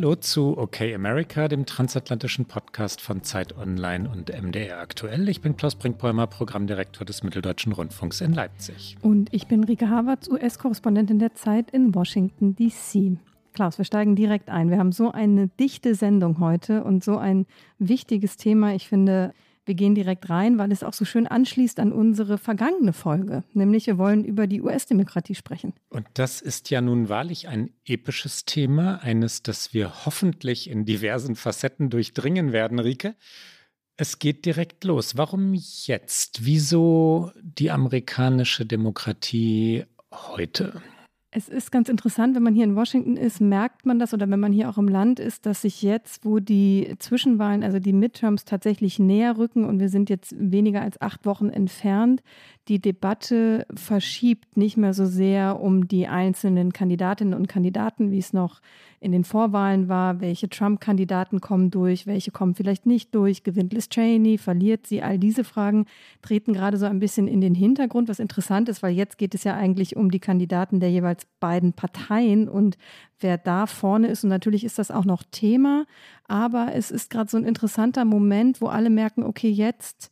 Hallo zu OK America, dem transatlantischen Podcast von Zeit Online und MDR aktuell. Ich bin Klaus Brinkbäumer, Programmdirektor des Mitteldeutschen Rundfunks in Leipzig. Und ich bin Rike Havertz, US-Korrespondentin der Zeit in Washington, D.C. Klaus, wir steigen direkt ein. Wir haben so eine dichte Sendung heute und so ein wichtiges Thema. Ich finde, wir gehen direkt rein, weil es auch so schön anschließt an unsere vergangene Folge, nämlich wir wollen über die US-Demokratie sprechen. Und das ist ja nun wahrlich ein episches Thema, eines, das wir hoffentlich in diversen Facetten durchdringen werden, Rike. Es geht direkt los. Warum jetzt? Wieso die amerikanische Demokratie heute? Es ist ganz interessant, wenn man hier in Washington ist, merkt man das oder wenn man hier auch im Land ist, dass sich jetzt, wo die Zwischenwahlen, also die Midterms tatsächlich näher rücken und wir sind jetzt weniger als acht Wochen entfernt, die Debatte verschiebt nicht mehr so sehr um die einzelnen Kandidatinnen und Kandidaten, wie es noch in den Vorwahlen war, welche Trump-Kandidaten kommen durch, welche kommen vielleicht nicht durch, gewinnt Liz Cheney, verliert sie, all diese Fragen treten gerade so ein bisschen in den Hintergrund, was interessant ist, weil jetzt geht es ja eigentlich um die Kandidaten der jeweils beiden Parteien und wer da vorne ist. Und natürlich ist das auch noch Thema, aber es ist gerade so ein interessanter Moment, wo alle merken, okay, jetzt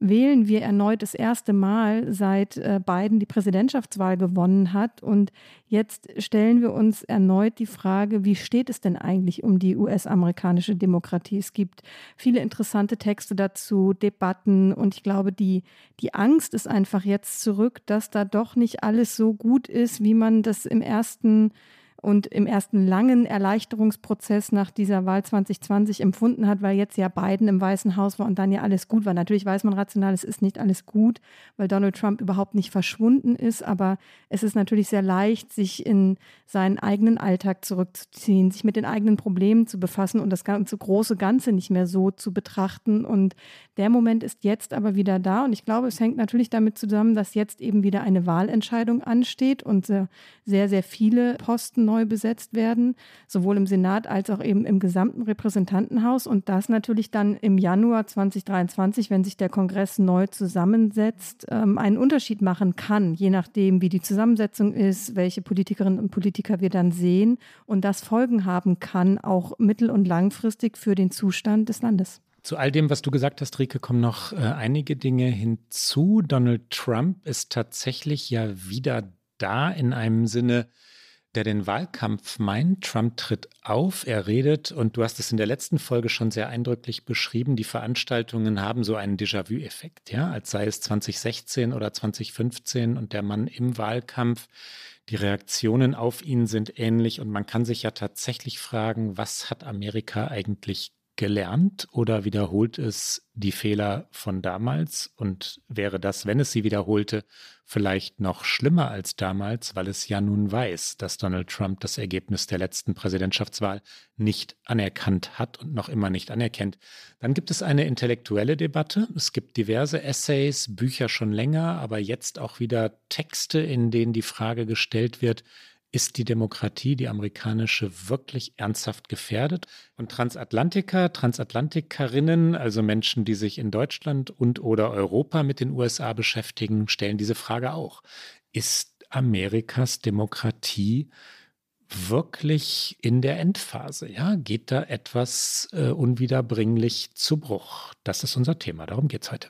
wählen wir erneut das erste Mal, seit äh, Biden die Präsidentschaftswahl gewonnen hat. Und jetzt stellen wir uns erneut die Frage, wie steht es denn eigentlich um die US-amerikanische Demokratie? Es gibt viele interessante Texte dazu, Debatten. Und ich glaube, die, die Angst ist einfach jetzt zurück, dass da doch nicht alles so gut ist, wie man das im ersten und im ersten langen Erleichterungsprozess nach dieser Wahl 2020 empfunden hat, weil jetzt ja Biden im Weißen Haus war und dann ja alles gut war. Natürlich weiß man rational, es ist nicht alles gut, weil Donald Trump überhaupt nicht verschwunden ist, aber es ist natürlich sehr leicht, sich in seinen eigenen Alltag zurückzuziehen, sich mit den eigenen Problemen zu befassen und das ganze große Ganze nicht mehr so zu betrachten. Und der Moment ist jetzt aber wieder da und ich glaube, es hängt natürlich damit zusammen, dass jetzt eben wieder eine Wahlentscheidung ansteht und sehr, sehr viele Posten neu besetzt werden, sowohl im Senat als auch eben im gesamten Repräsentantenhaus. Und das natürlich dann im Januar 2023, wenn sich der Kongress neu zusammensetzt, ähm, einen Unterschied machen kann, je nachdem, wie die Zusammensetzung ist, welche Politikerinnen und Politiker wir dann sehen und das Folgen haben kann, auch mittel- und langfristig für den Zustand des Landes. Zu all dem, was du gesagt hast, Rike, kommen noch äh, einige Dinge hinzu. Donald Trump ist tatsächlich ja wieder da in einem Sinne, der den Wahlkampf meint. Trump tritt auf, er redet und du hast es in der letzten Folge schon sehr eindrücklich beschrieben. Die Veranstaltungen haben so einen Déjà-vu-Effekt, ja, als sei es 2016 oder 2015 und der Mann im Wahlkampf. Die Reaktionen auf ihn sind ähnlich und man kann sich ja tatsächlich fragen, was hat Amerika eigentlich gelernt oder wiederholt es die Fehler von damals? Und wäre das, wenn es sie wiederholte, vielleicht noch schlimmer als damals, weil es ja nun weiß, dass Donald Trump das Ergebnis der letzten Präsidentschaftswahl nicht anerkannt hat und noch immer nicht anerkennt? Dann gibt es eine intellektuelle Debatte. Es gibt diverse Essays, Bücher schon länger, aber jetzt auch wieder Texte, in denen die Frage gestellt wird, ist die Demokratie, die amerikanische, wirklich ernsthaft gefährdet? Und Transatlantiker, Transatlantikerinnen, also Menschen, die sich in Deutschland und oder Europa mit den USA beschäftigen, stellen diese Frage auch. Ist Amerikas Demokratie wirklich in der Endphase? Ja, geht da etwas äh, unwiederbringlich zu Bruch? Das ist unser Thema. Darum geht es heute.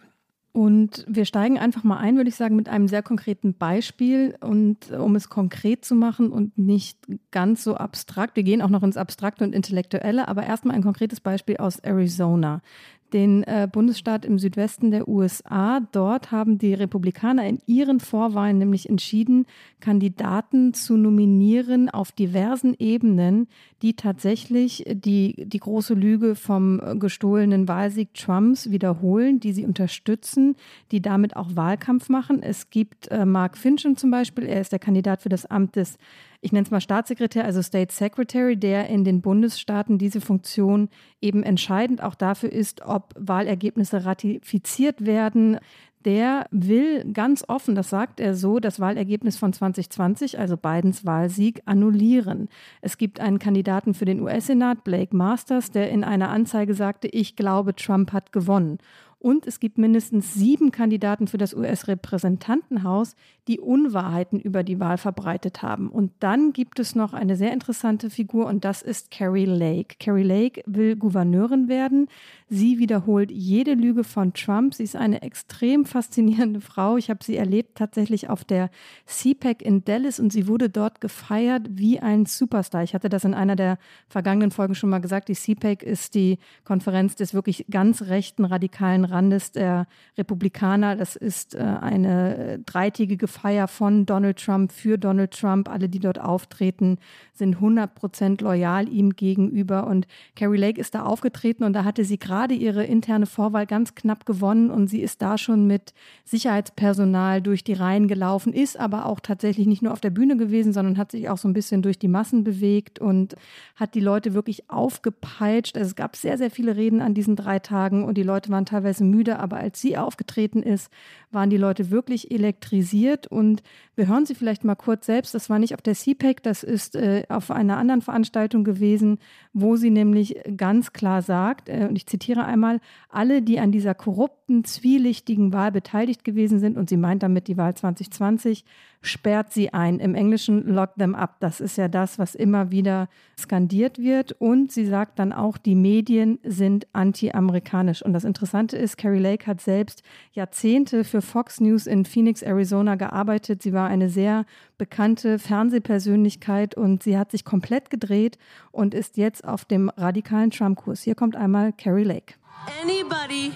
Und wir steigen einfach mal ein, würde ich sagen, mit einem sehr konkreten Beispiel und um es konkret zu machen und nicht ganz so abstrakt. Wir gehen auch noch ins Abstrakte und Intellektuelle, aber erstmal ein konkretes Beispiel aus Arizona den äh, Bundesstaat im Südwesten der USA. Dort haben die Republikaner in ihren Vorwahlen nämlich entschieden, Kandidaten zu nominieren auf diversen Ebenen, die tatsächlich die, die große Lüge vom gestohlenen Wahlsieg Trumps wiederholen, die sie unterstützen, die damit auch Wahlkampf machen. Es gibt äh, Mark Finchen zum Beispiel, er ist der Kandidat für das Amt des ich nenne es mal Staatssekretär, also State Secretary, der in den Bundesstaaten diese Funktion eben entscheidend auch dafür ist, ob Wahlergebnisse ratifiziert werden. der will ganz offen, das sagt er so, das Wahlergebnis von 2020, also Bidens Wahlsieg, annullieren. Es gibt einen Kandidaten für den US-Senat, Blake Masters, der in einer Anzeige sagte, ich glaube, Trump hat gewonnen. Und es gibt mindestens sieben Kandidaten für das US-Repräsentantenhaus, die Unwahrheiten über die Wahl verbreitet haben. Und dann gibt es noch eine sehr interessante Figur und das ist Carrie Lake. Carrie Lake will Gouverneurin werden. Sie wiederholt jede Lüge von Trump. Sie ist eine extrem faszinierende Frau. Ich habe sie erlebt tatsächlich auf der CPAC in Dallas und sie wurde dort gefeiert wie ein Superstar. Ich hatte das in einer der vergangenen Folgen schon mal gesagt. Die CPAC ist die Konferenz des wirklich ganz rechten radikalen Randes der Republikaner. Das ist äh, eine dreitägige Feier von Donald Trump für Donald Trump. Alle, die dort auftreten, sind 100 Prozent loyal ihm gegenüber. Und Carrie Lake ist da aufgetreten und da hatte sie gerade ihre interne Vorwahl ganz knapp gewonnen und sie ist da schon mit Sicherheitspersonal durch die Reihen gelaufen, ist aber auch tatsächlich nicht nur auf der Bühne gewesen, sondern hat sich auch so ein bisschen durch die Massen bewegt und hat die Leute wirklich aufgepeitscht. Also es gab sehr, sehr viele Reden an diesen drei Tagen und die Leute waren teilweise müde, aber als sie aufgetreten ist, waren die Leute wirklich elektrisiert. Und wir hören sie vielleicht mal kurz selbst. Das war nicht auf der CPAC, das ist äh, auf einer anderen Veranstaltung gewesen, wo sie nämlich ganz klar sagt, äh, und ich zitiere einmal, alle, die an dieser korrupten, zwielichtigen Wahl beteiligt gewesen sind, und sie meint damit die Wahl 2020, sperrt sie ein. Im Englischen lock them up. Das ist ja das, was immer wieder skandiert wird. Und sie sagt dann auch, die Medien sind anti-amerikanisch. Und das Interessante ist, Carrie Lake hat selbst Jahrzehnte für Fox News in Phoenix, Arizona gearbeitet. Sie war eine sehr bekannte Fernsehpersönlichkeit und sie hat sich komplett gedreht und ist jetzt auf dem radikalen Trump-Kurs. Hier kommt einmal Carrie Lake. Anybody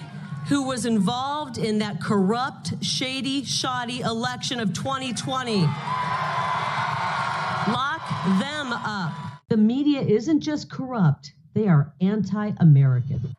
who was involved in that corrupt, shady, shoddy election of 2020. Lock them up. The media isn't just corrupt, they are anti American.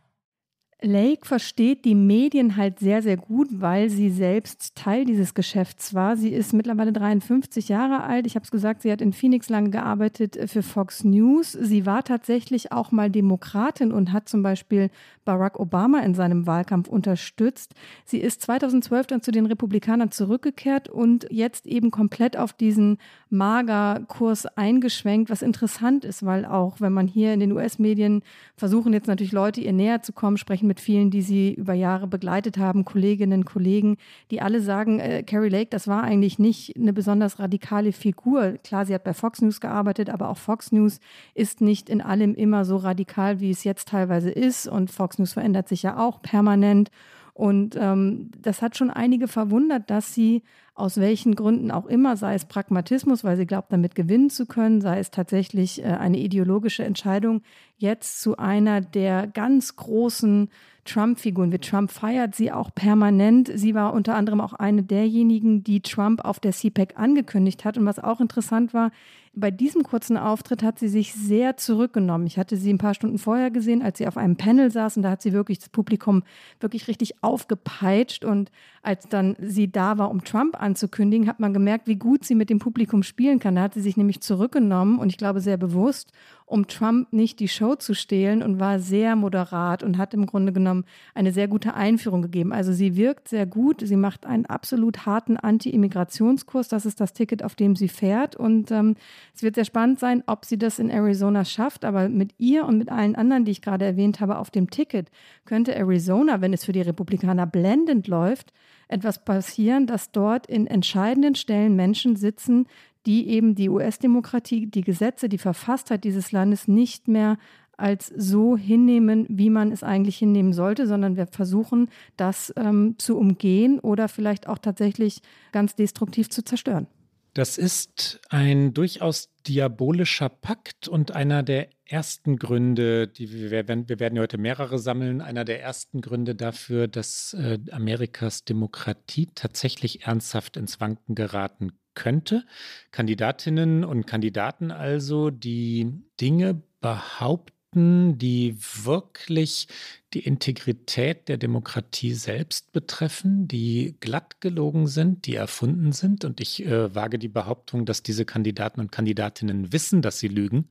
Lake versteht die Medien halt sehr, sehr gut, weil sie selbst Teil dieses Geschäfts war. Sie ist mittlerweile 53 Jahre alt. Ich habe es gesagt, sie hat in Phoenix lange gearbeitet für Fox News. Sie war tatsächlich auch mal Demokratin und hat zum Beispiel Barack Obama in seinem Wahlkampf unterstützt. Sie ist 2012 dann zu den Republikanern zurückgekehrt und jetzt eben komplett auf diesen Magerkurs eingeschwenkt, was interessant ist, weil auch wenn man hier in den US-Medien versuchen jetzt natürlich Leute ihr näher zu kommen, sprechen sprechen mit vielen, die sie über Jahre begleitet haben, Kolleginnen, Kollegen, die alle sagen, äh, Carrie Lake, das war eigentlich nicht eine besonders radikale Figur. Klar, sie hat bei Fox News gearbeitet, aber auch Fox News ist nicht in allem immer so radikal, wie es jetzt teilweise ist. Und Fox News verändert sich ja auch permanent. Und ähm, das hat schon einige verwundert, dass sie aus welchen Gründen auch immer, sei es Pragmatismus, weil sie glaubt, damit gewinnen zu können, sei es tatsächlich äh, eine ideologische Entscheidung, jetzt zu einer der ganz großen Trump-Figuren wird. Trump feiert sie auch permanent. Sie war unter anderem auch eine derjenigen, die Trump auf der CPAC angekündigt hat. Und was auch interessant war, bei diesem kurzen Auftritt hat sie sich sehr zurückgenommen. Ich hatte sie ein paar Stunden vorher gesehen, als sie auf einem Panel saß und da hat sie wirklich das Publikum wirklich richtig aufgepeitscht. Und als dann sie da war, um Trump anzukündigen, hat man gemerkt, wie gut sie mit dem Publikum spielen kann. Da hat sie sich nämlich zurückgenommen und ich glaube sehr bewusst um Trump nicht die Show zu stehlen und war sehr moderat und hat im Grunde genommen eine sehr gute Einführung gegeben. Also sie wirkt sehr gut, sie macht einen absolut harten Anti-Immigrationskurs, das ist das Ticket, auf dem sie fährt. Und ähm, es wird sehr spannend sein, ob sie das in Arizona schafft, aber mit ihr und mit allen anderen, die ich gerade erwähnt habe, auf dem Ticket könnte Arizona, wenn es für die Republikaner blendend läuft, etwas passieren, dass dort in entscheidenden Stellen Menschen sitzen, die eben die US-Demokratie, die Gesetze, die Verfasstheit dieses Landes nicht mehr als so hinnehmen, wie man es eigentlich hinnehmen sollte, sondern wir versuchen, das ähm, zu umgehen oder vielleicht auch tatsächlich ganz destruktiv zu zerstören. Das ist ein durchaus diabolischer Pakt und einer der ersten Gründe, die wir werden, wir werden heute mehrere sammeln, einer der ersten Gründe dafür, dass äh, Amerikas Demokratie tatsächlich ernsthaft ins Wanken geraten könnte. Kandidatinnen und Kandidaten also, die Dinge behaupten, die wirklich die Integrität der Demokratie selbst betreffen, die glatt gelogen sind, die erfunden sind. Und ich äh, wage die Behauptung, dass diese Kandidaten und Kandidatinnen wissen, dass sie lügen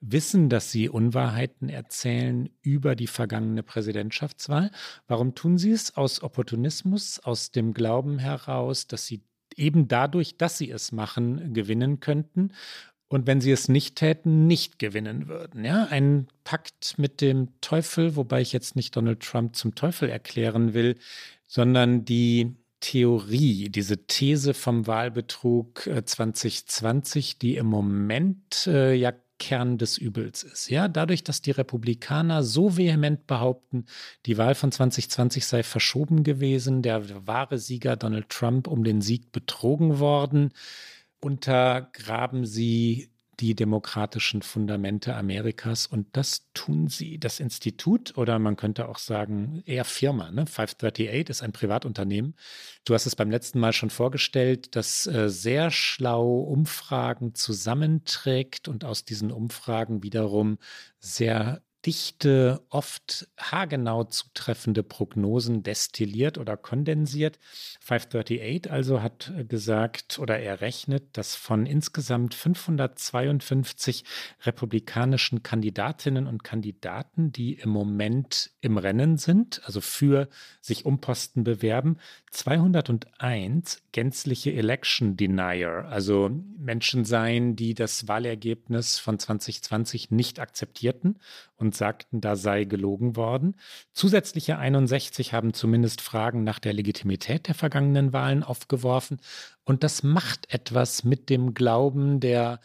wissen, dass sie Unwahrheiten erzählen über die vergangene Präsidentschaftswahl. Warum tun sie es? Aus Opportunismus, aus dem Glauben heraus, dass sie eben dadurch, dass sie es machen, gewinnen könnten. Und wenn sie es nicht täten, nicht gewinnen würden. Ja, ein Pakt mit dem Teufel, wobei ich jetzt nicht Donald Trump zum Teufel erklären will, sondern die Theorie, diese These vom Wahlbetrug 2020, äh, die im Moment äh, ja Kern des Übels ist. Ja, dadurch, dass die Republikaner so vehement behaupten, die Wahl von 2020 sei verschoben gewesen, der wahre Sieger Donald Trump um den Sieg betrogen worden, untergraben sie die demokratischen Fundamente Amerikas und das tun sie. Das Institut oder man könnte auch sagen eher Firma, ne? 538 ist ein Privatunternehmen. Du hast es beim letzten Mal schon vorgestellt, das äh, sehr schlau Umfragen zusammenträgt und aus diesen Umfragen wiederum sehr dichte, oft haargenau zutreffende Prognosen destilliert oder kondensiert. 538 also hat gesagt oder er rechnet, dass von insgesamt 552 republikanischen Kandidatinnen und Kandidaten, die im Moment im Rennen sind, also für sich um Posten bewerben, 201 gänzliche Election Denier, also Menschen seien, die das Wahlergebnis von 2020 nicht akzeptierten und sagten, da sei gelogen worden. Zusätzliche 61 haben zumindest Fragen nach der Legitimität der vergangenen Wahlen aufgeworfen. Und das macht etwas mit dem Glauben der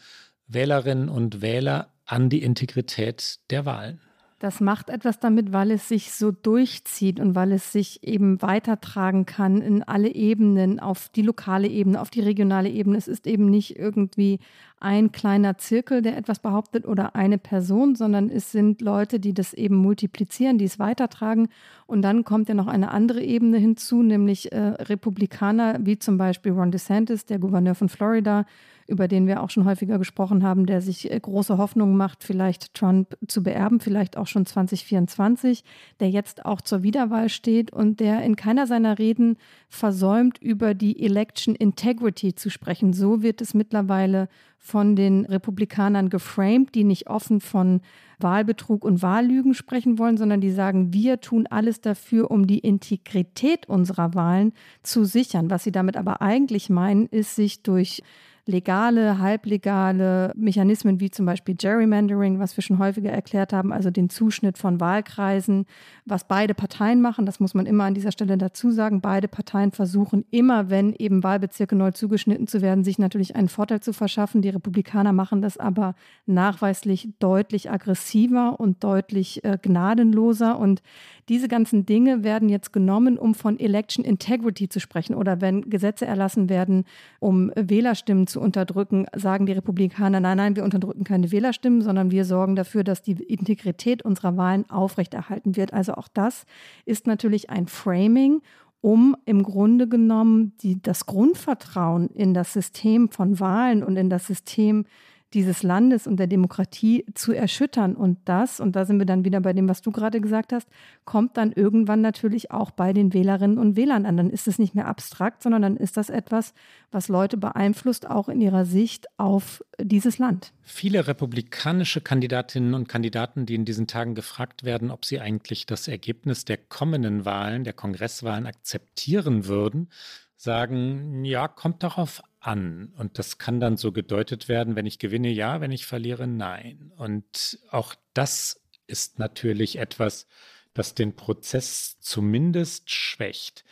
Wählerinnen und Wähler an die Integrität der Wahlen. Das macht etwas damit, weil es sich so durchzieht und weil es sich eben weitertragen kann in alle Ebenen, auf die lokale Ebene, auf die regionale Ebene. Es ist eben nicht irgendwie ein kleiner Zirkel, der etwas behauptet oder eine Person, sondern es sind Leute, die das eben multiplizieren, die es weitertragen. Und dann kommt ja noch eine andere Ebene hinzu, nämlich äh, Republikaner wie zum Beispiel Ron DeSantis, der Gouverneur von Florida, über den wir auch schon häufiger gesprochen haben, der sich äh, große Hoffnungen macht, vielleicht Trump zu beerben, vielleicht auch schon 2024, der jetzt auch zur Wiederwahl steht und der in keiner seiner Reden versäumt, über die Election Integrity zu sprechen. So wird es mittlerweile von den Republikanern geframed, die nicht offen von Wahlbetrug und Wahllügen sprechen wollen, sondern die sagen, wir tun alles dafür, um die Integrität unserer Wahlen zu sichern. Was sie damit aber eigentlich meinen, ist, sich durch legale, halblegale Mechanismen wie zum Beispiel Gerrymandering, was wir schon häufiger erklärt haben, also den Zuschnitt von Wahlkreisen, was beide Parteien machen, das muss man immer an dieser Stelle dazu sagen. Beide Parteien versuchen immer, wenn eben Wahlbezirke neu zugeschnitten zu werden, sich natürlich einen Vorteil zu verschaffen. Die Republikaner machen das aber nachweislich deutlich aggressiver und deutlich äh, gnadenloser. Und diese ganzen Dinge werden jetzt genommen, um von Election Integrity zu sprechen oder wenn Gesetze erlassen werden, um Wählerstimmen zu unterdrücken, sagen die Republikaner, nein, nein, wir unterdrücken keine Wählerstimmen, sondern wir sorgen dafür, dass die Integrität unserer Wahlen aufrechterhalten wird. Also auch das ist natürlich ein Framing um im Grunde genommen die, das Grundvertrauen in das System von Wahlen und in das System dieses Landes und der Demokratie zu erschüttern. Und das, und da sind wir dann wieder bei dem, was du gerade gesagt hast, kommt dann irgendwann natürlich auch bei den Wählerinnen und Wählern an. Dann ist es nicht mehr abstrakt, sondern dann ist das etwas, was Leute beeinflusst, auch in ihrer Sicht auf dieses Land. Viele republikanische Kandidatinnen und Kandidaten, die in diesen Tagen gefragt werden, ob sie eigentlich das Ergebnis der kommenden Wahlen, der Kongresswahlen akzeptieren würden, sagen, ja, kommt darauf an. Und das kann dann so gedeutet werden, wenn ich gewinne, ja, wenn ich verliere, nein. Und auch das ist natürlich etwas, das den Prozess zumindest schwächt.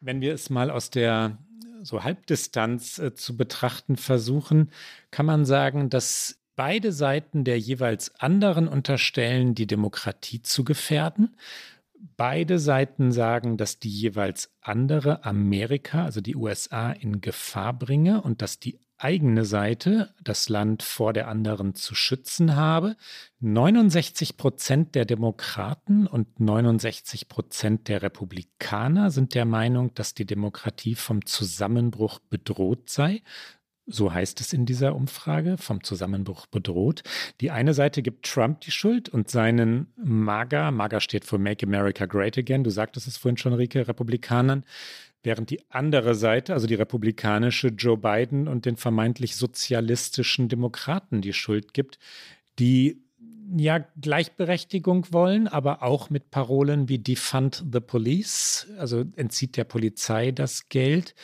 Wenn wir es mal aus der so Halbdistanz äh, zu betrachten versuchen, kann man sagen, dass beide Seiten der jeweils anderen unterstellen, die Demokratie zu gefährden. Beide Seiten sagen, dass die jeweils andere Amerika, also die USA, in Gefahr bringe und dass die eigene Seite das Land vor der anderen zu schützen habe. 69 Prozent der Demokraten und 69 Prozent der Republikaner sind der Meinung, dass die Demokratie vom Zusammenbruch bedroht sei. So heißt es in dieser Umfrage, vom Zusammenbruch bedroht. Die eine Seite gibt Trump die Schuld und seinen MAGA, MAGA steht für Make America Great Again, du sagtest es vorhin schon, Rike, Republikanern, während die andere Seite, also die republikanische Joe Biden und den vermeintlich sozialistischen Demokraten die Schuld gibt, die ja Gleichberechtigung wollen, aber auch mit Parolen wie Defund the Police, also entzieht der Polizei das Geld,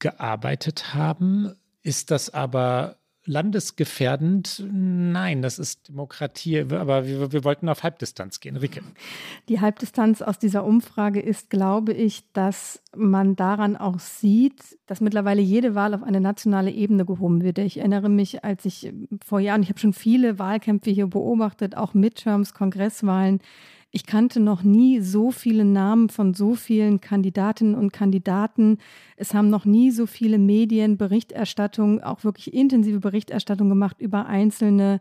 gearbeitet haben. Ist das aber landesgefährdend? Nein, das ist Demokratie. Aber wir, wir, wollten auf Halbdistanz gehen. Rike. Die Halbdistanz aus dieser Umfrage ist, glaube ich, dass man daran auch sieht, dass mittlerweile jede Wahl auf eine nationale Ebene gehoben wird. Ich erinnere mich, als ich vor Jahren, ich habe schon viele Wahlkämpfe hier beobachtet, auch Midterms, Kongresswahlen, ich kannte noch nie so viele Namen von so vielen Kandidatinnen und Kandidaten. Es haben noch nie so viele Medien Berichterstattung, auch wirklich intensive Berichterstattung gemacht über einzelne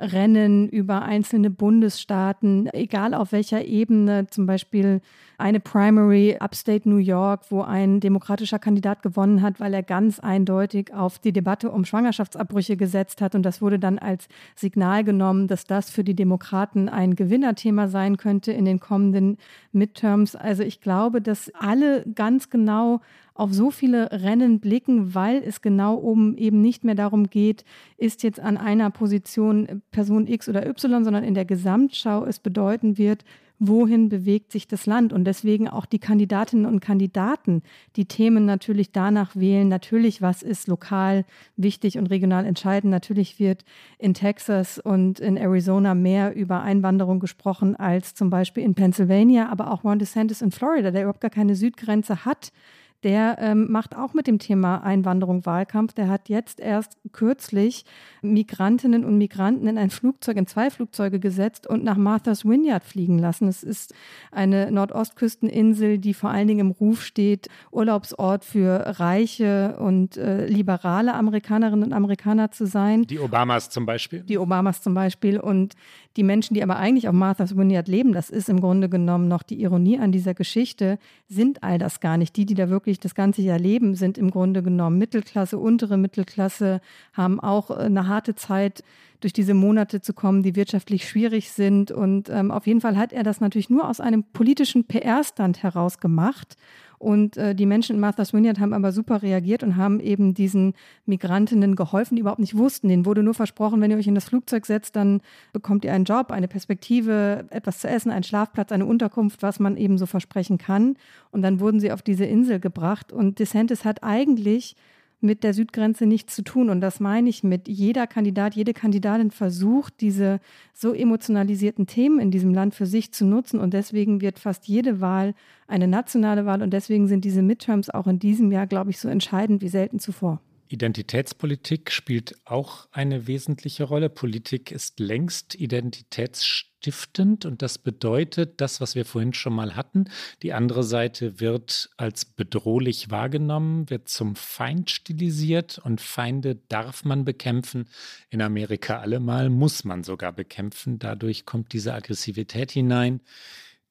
Rennen über einzelne Bundesstaaten, egal auf welcher Ebene, zum Beispiel eine Primary Upstate New York, wo ein demokratischer Kandidat gewonnen hat, weil er ganz eindeutig auf die Debatte um Schwangerschaftsabbrüche gesetzt hat. Und das wurde dann als Signal genommen, dass das für die Demokraten ein Gewinnerthema sein könnte in den kommenden Midterms. Also ich glaube, dass alle ganz genau auf so viele Rennen blicken, weil es genau um eben nicht mehr darum geht, ist jetzt an einer Position Person X oder Y, sondern in der Gesamtschau es bedeuten wird, wohin bewegt sich das Land und deswegen auch die Kandidatinnen und Kandidaten die Themen natürlich danach wählen. Natürlich, was ist lokal wichtig und regional entscheidend. Natürlich wird in Texas und in Arizona mehr über Einwanderung gesprochen als zum Beispiel in Pennsylvania, aber auch Ron DeSantis in Florida, der überhaupt gar keine Südgrenze hat der ähm, macht auch mit dem Thema Einwanderung Wahlkampf. Der hat jetzt erst kürzlich Migrantinnen und Migranten in ein Flugzeug, in zwei Flugzeuge gesetzt und nach Martha's Vineyard fliegen lassen. Es ist eine Nordostküsteninsel, die vor allen Dingen im Ruf steht, Urlaubsort für reiche und äh, liberale Amerikanerinnen und Amerikaner zu sein. Die Obamas zum Beispiel. Die Obamas zum Beispiel. Und die Menschen, die aber eigentlich auf Martha's Vineyard leben, das ist im Grunde genommen noch die Ironie an dieser Geschichte, sind all das gar nicht. Die, die da wirklich das ganze Jahr leben, sind im Grunde genommen Mittelklasse, untere Mittelklasse, haben auch äh, eine harte Zeit, durch diese Monate zu kommen, die wirtschaftlich schwierig sind. Und ähm, auf jeden Fall hat er das natürlich nur aus einem politischen PR-Stand heraus gemacht und äh, die Menschen in Martha's Vineyard haben aber super reagiert und haben eben diesen Migrantinnen geholfen, die überhaupt nicht wussten. Denen wurde nur versprochen, wenn ihr euch in das Flugzeug setzt, dann bekommt ihr einen Job, eine Perspektive, etwas zu essen, einen Schlafplatz, eine Unterkunft, was man eben so versprechen kann. Und dann wurden sie auf diese Insel gebracht. Und DeSantis hat eigentlich mit der Südgrenze nichts zu tun. Und das meine ich mit jeder Kandidat, jede Kandidatin versucht, diese so emotionalisierten Themen in diesem Land für sich zu nutzen. Und deswegen wird fast jede Wahl eine nationale Wahl. Und deswegen sind diese Midterms auch in diesem Jahr, glaube ich, so entscheidend wie selten zuvor. Identitätspolitik spielt auch eine wesentliche Rolle. Politik ist längst identitätsstiftend und das bedeutet, das, was wir vorhin schon mal hatten, die andere Seite wird als bedrohlich wahrgenommen, wird zum Feind stilisiert und Feinde darf man bekämpfen. In Amerika allemal muss man sogar bekämpfen. Dadurch kommt diese Aggressivität hinein,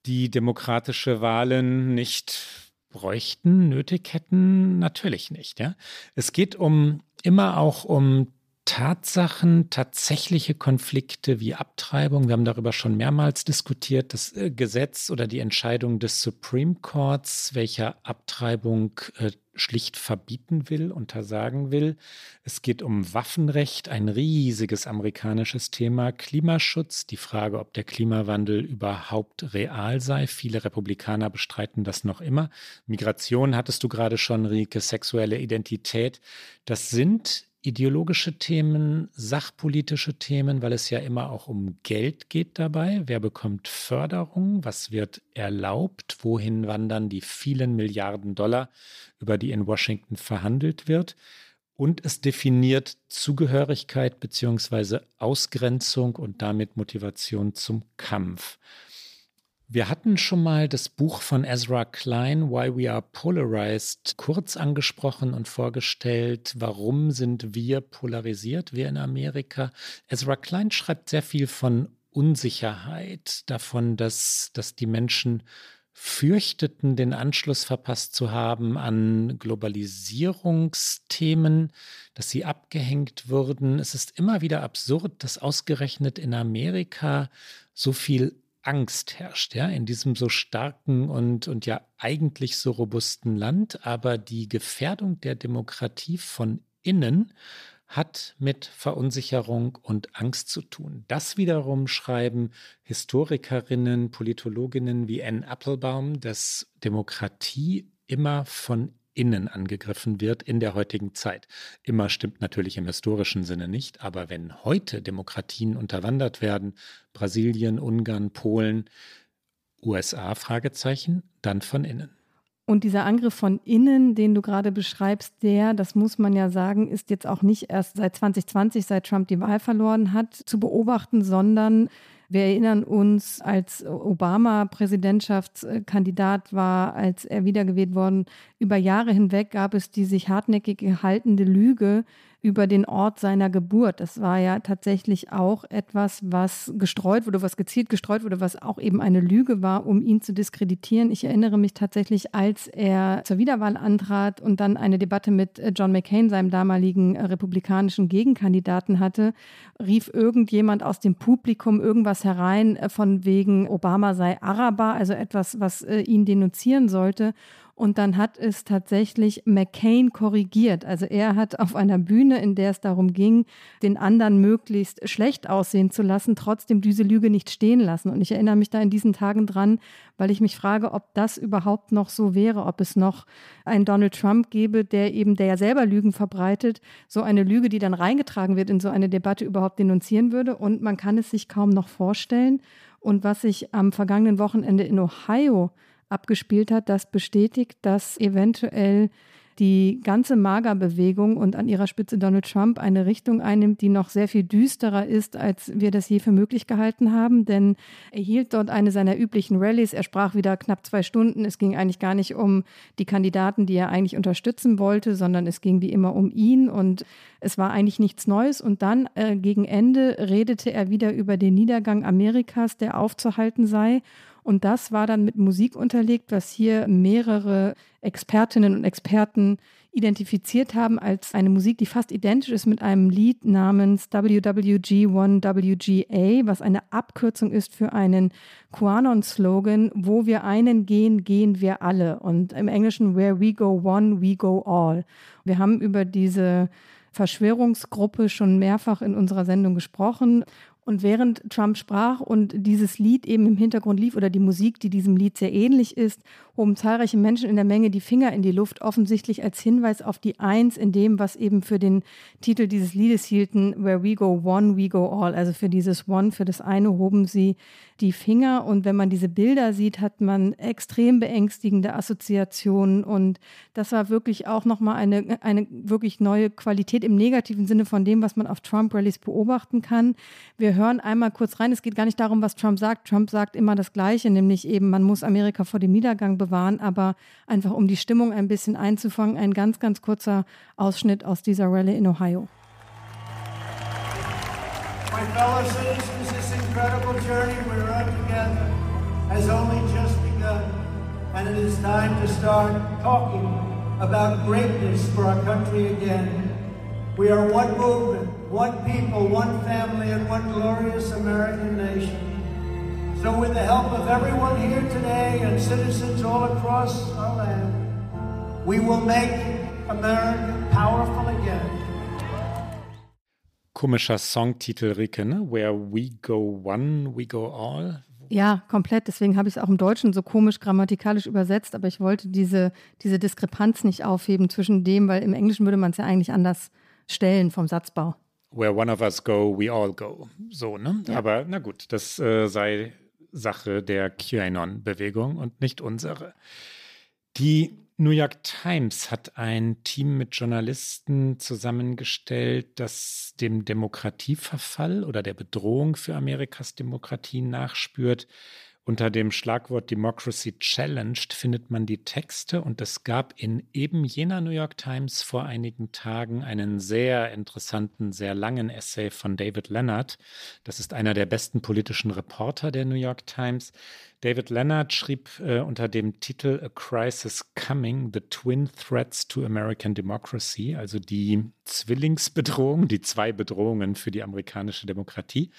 die demokratische Wahlen nicht bräuchten, nötig hätten, natürlich nicht. Ja? Es geht um immer auch um Tatsachen, tatsächliche Konflikte wie Abtreibung. Wir haben darüber schon mehrmals diskutiert. Das äh, Gesetz oder die Entscheidung des Supreme Courts, welcher Abtreibung äh, schlicht verbieten will, untersagen will. Es geht um Waffenrecht, ein riesiges amerikanisches Thema. Klimaschutz, die Frage, ob der Klimawandel überhaupt real sei. Viele Republikaner bestreiten das noch immer. Migration hattest du gerade schon, Rike, sexuelle Identität. Das sind ideologische Themen, sachpolitische Themen, weil es ja immer auch um Geld geht dabei. Wer bekommt Förderung? Was wird erlaubt? Wohin wandern die vielen Milliarden Dollar, über die in Washington verhandelt wird? Und es definiert Zugehörigkeit beziehungsweise Ausgrenzung und damit Motivation zum Kampf. Wir hatten schon mal das Buch von Ezra Klein, Why We Are Polarized, kurz angesprochen und vorgestellt. Warum sind wir polarisiert, wir in Amerika? Ezra Klein schreibt sehr viel von Unsicherheit, davon, dass, dass die Menschen fürchteten, den Anschluss verpasst zu haben an Globalisierungsthemen, dass sie abgehängt würden. Es ist immer wieder absurd, dass ausgerechnet in Amerika so viel Angst herrscht, ja, in diesem so starken und, und ja eigentlich so robusten Land, aber die Gefährdung der Demokratie von innen hat mit Verunsicherung und Angst zu tun. Das wiederum schreiben Historikerinnen, Politologinnen wie Anne Applebaum, dass Demokratie immer von innen angegriffen wird in der heutigen Zeit. Immer stimmt natürlich im historischen Sinne nicht, aber wenn heute Demokratien unterwandert werden, Brasilien, Ungarn, Polen, USA, Fragezeichen, dann von innen. Und dieser Angriff von innen, den du gerade beschreibst, der, das muss man ja sagen, ist jetzt auch nicht erst seit 2020, seit Trump die Wahl verloren hat, zu beobachten, sondern wir erinnern uns, als Obama Präsidentschaftskandidat war, als er wiedergewählt worden, über Jahre hinweg gab es die sich hartnäckig gehaltene Lüge, über den Ort seiner Geburt. Das war ja tatsächlich auch etwas, was gestreut wurde, was gezielt gestreut wurde, was auch eben eine Lüge war, um ihn zu diskreditieren. Ich erinnere mich tatsächlich, als er zur Wiederwahl antrat und dann eine Debatte mit äh, John McCain, seinem damaligen äh, republikanischen Gegenkandidaten hatte, rief irgendjemand aus dem Publikum irgendwas herein äh, von wegen Obama sei Araber, also etwas, was ihn denunzieren sollte. Und dann hat es tatsächlich McCain korrigiert. Also er hat auf einer Bühne, in der es darum ging, den anderen möglichst schlecht aussehen zu lassen, trotzdem diese Lüge nicht stehen lassen. Und ich erinnere mich da in diesen Tagen dran, weil ich mich frage, ob das überhaupt noch so wäre, ob es noch einen Donald Trump gäbe, der eben, der ja selber Lügen verbreitet, so eine Lüge, die dann reingetragen wird in so eine Debatte überhaupt denunzieren würde. Und man kann es sich kaum noch vorstellen. Und was ich am vergangenen Wochenende in Ohio abgespielt hat, das bestätigt, dass eventuell die ganze Magerbewegung und an ihrer Spitze Donald Trump eine Richtung einnimmt, die noch sehr viel düsterer ist, als wir das je für möglich gehalten haben. Denn er hielt dort eine seiner üblichen Rallyes. Er sprach wieder knapp zwei Stunden. Es ging eigentlich gar nicht um die Kandidaten, die er eigentlich unterstützen wollte, sondern es ging wie immer um ihn. Und es war eigentlich nichts Neues. Und dann äh, gegen Ende redete er wieder über den Niedergang Amerikas, der aufzuhalten sei. Und das war dann mit Musik unterlegt, was hier mehrere Expertinnen und Experten identifiziert haben als eine Musik, die fast identisch ist mit einem Lied namens WWG1WGA, was eine Abkürzung ist für einen QAnon-Slogan, wo wir einen gehen, gehen wir alle. Und im Englischen, where we go one, we go all. Wir haben über diese Verschwörungsgruppe schon mehrfach in unserer Sendung gesprochen. Und während Trump sprach und dieses Lied eben im Hintergrund lief oder die Musik, die diesem Lied sehr ähnlich ist, hoben zahlreiche Menschen in der Menge die Finger in die Luft, offensichtlich als Hinweis auf die Eins in dem, was eben für den Titel dieses Liedes hielten, Where we go one, we go all. Also für dieses One, für das eine hoben sie die Finger. Und wenn man diese Bilder sieht, hat man extrem beängstigende Assoziationen. Und das war wirklich auch nochmal eine, eine wirklich neue Qualität im negativen Sinne von dem, was man auf Trump-Rallies beobachten kann. Wir hören einmal kurz rein. Es geht gar nicht darum, was Trump sagt. Trump sagt immer das Gleiche, nämlich eben, man muss Amerika vor dem Niedergang bewahren, aber einfach um die Stimmung ein bisschen einzufangen, ein ganz, ganz kurzer Ausschnitt aus dieser Rallye in Ohio. My fellow citizens, this incredible journey we're on together has only just begun, and it is time to start talking about greatness for our country again. We are one movement, one people, one family, and one glorious American nation. So, with the help of everyone here today and citizens all across our land, we will make America powerful again. Komischer Songtitel, Rike, ne? Where we go one, we go all. Ja, komplett. Deswegen habe ich es auch im Deutschen so komisch grammatikalisch übersetzt, aber ich wollte diese, diese Diskrepanz nicht aufheben zwischen dem, weil im Englischen würde man es ja eigentlich anders Stellen vom Satzbau. Where one of us go, we all go. So, ne? Ja. Aber na gut, das äh, sei Sache der QAnon-Bewegung und nicht unsere. Die New York Times hat ein Team mit Journalisten zusammengestellt, das dem Demokratieverfall oder der Bedrohung für Amerikas Demokratie nachspürt. Unter dem Schlagwort Democracy Challenged findet man die Texte und es gab in eben jener New York Times vor einigen Tagen einen sehr interessanten, sehr langen Essay von David Leonard. Das ist einer der besten politischen Reporter der New York Times. David Leonard schrieb äh, unter dem Titel A Crisis Coming, The Twin Threats to American Democracy, also die Zwillingsbedrohung, die zwei Bedrohungen für die amerikanische Demokratie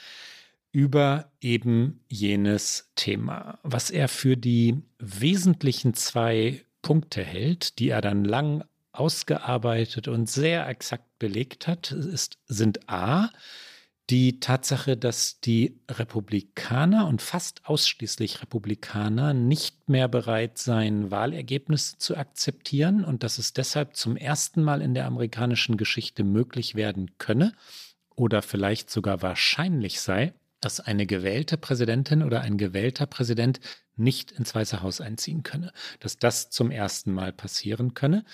über eben jenes Thema, was er für die wesentlichen zwei Punkte hält, die er dann lang ausgearbeitet und sehr exakt belegt hat, ist, sind A, die Tatsache, dass die Republikaner und fast ausschließlich Republikaner nicht mehr bereit seien, Wahlergebnisse zu akzeptieren und dass es deshalb zum ersten Mal in der amerikanischen Geschichte möglich werden könne oder vielleicht sogar wahrscheinlich sei, dass eine gewählte Präsidentin oder ein gewählter Präsident nicht ins Weiße Haus einziehen könne, dass das zum ersten Mal passieren könne.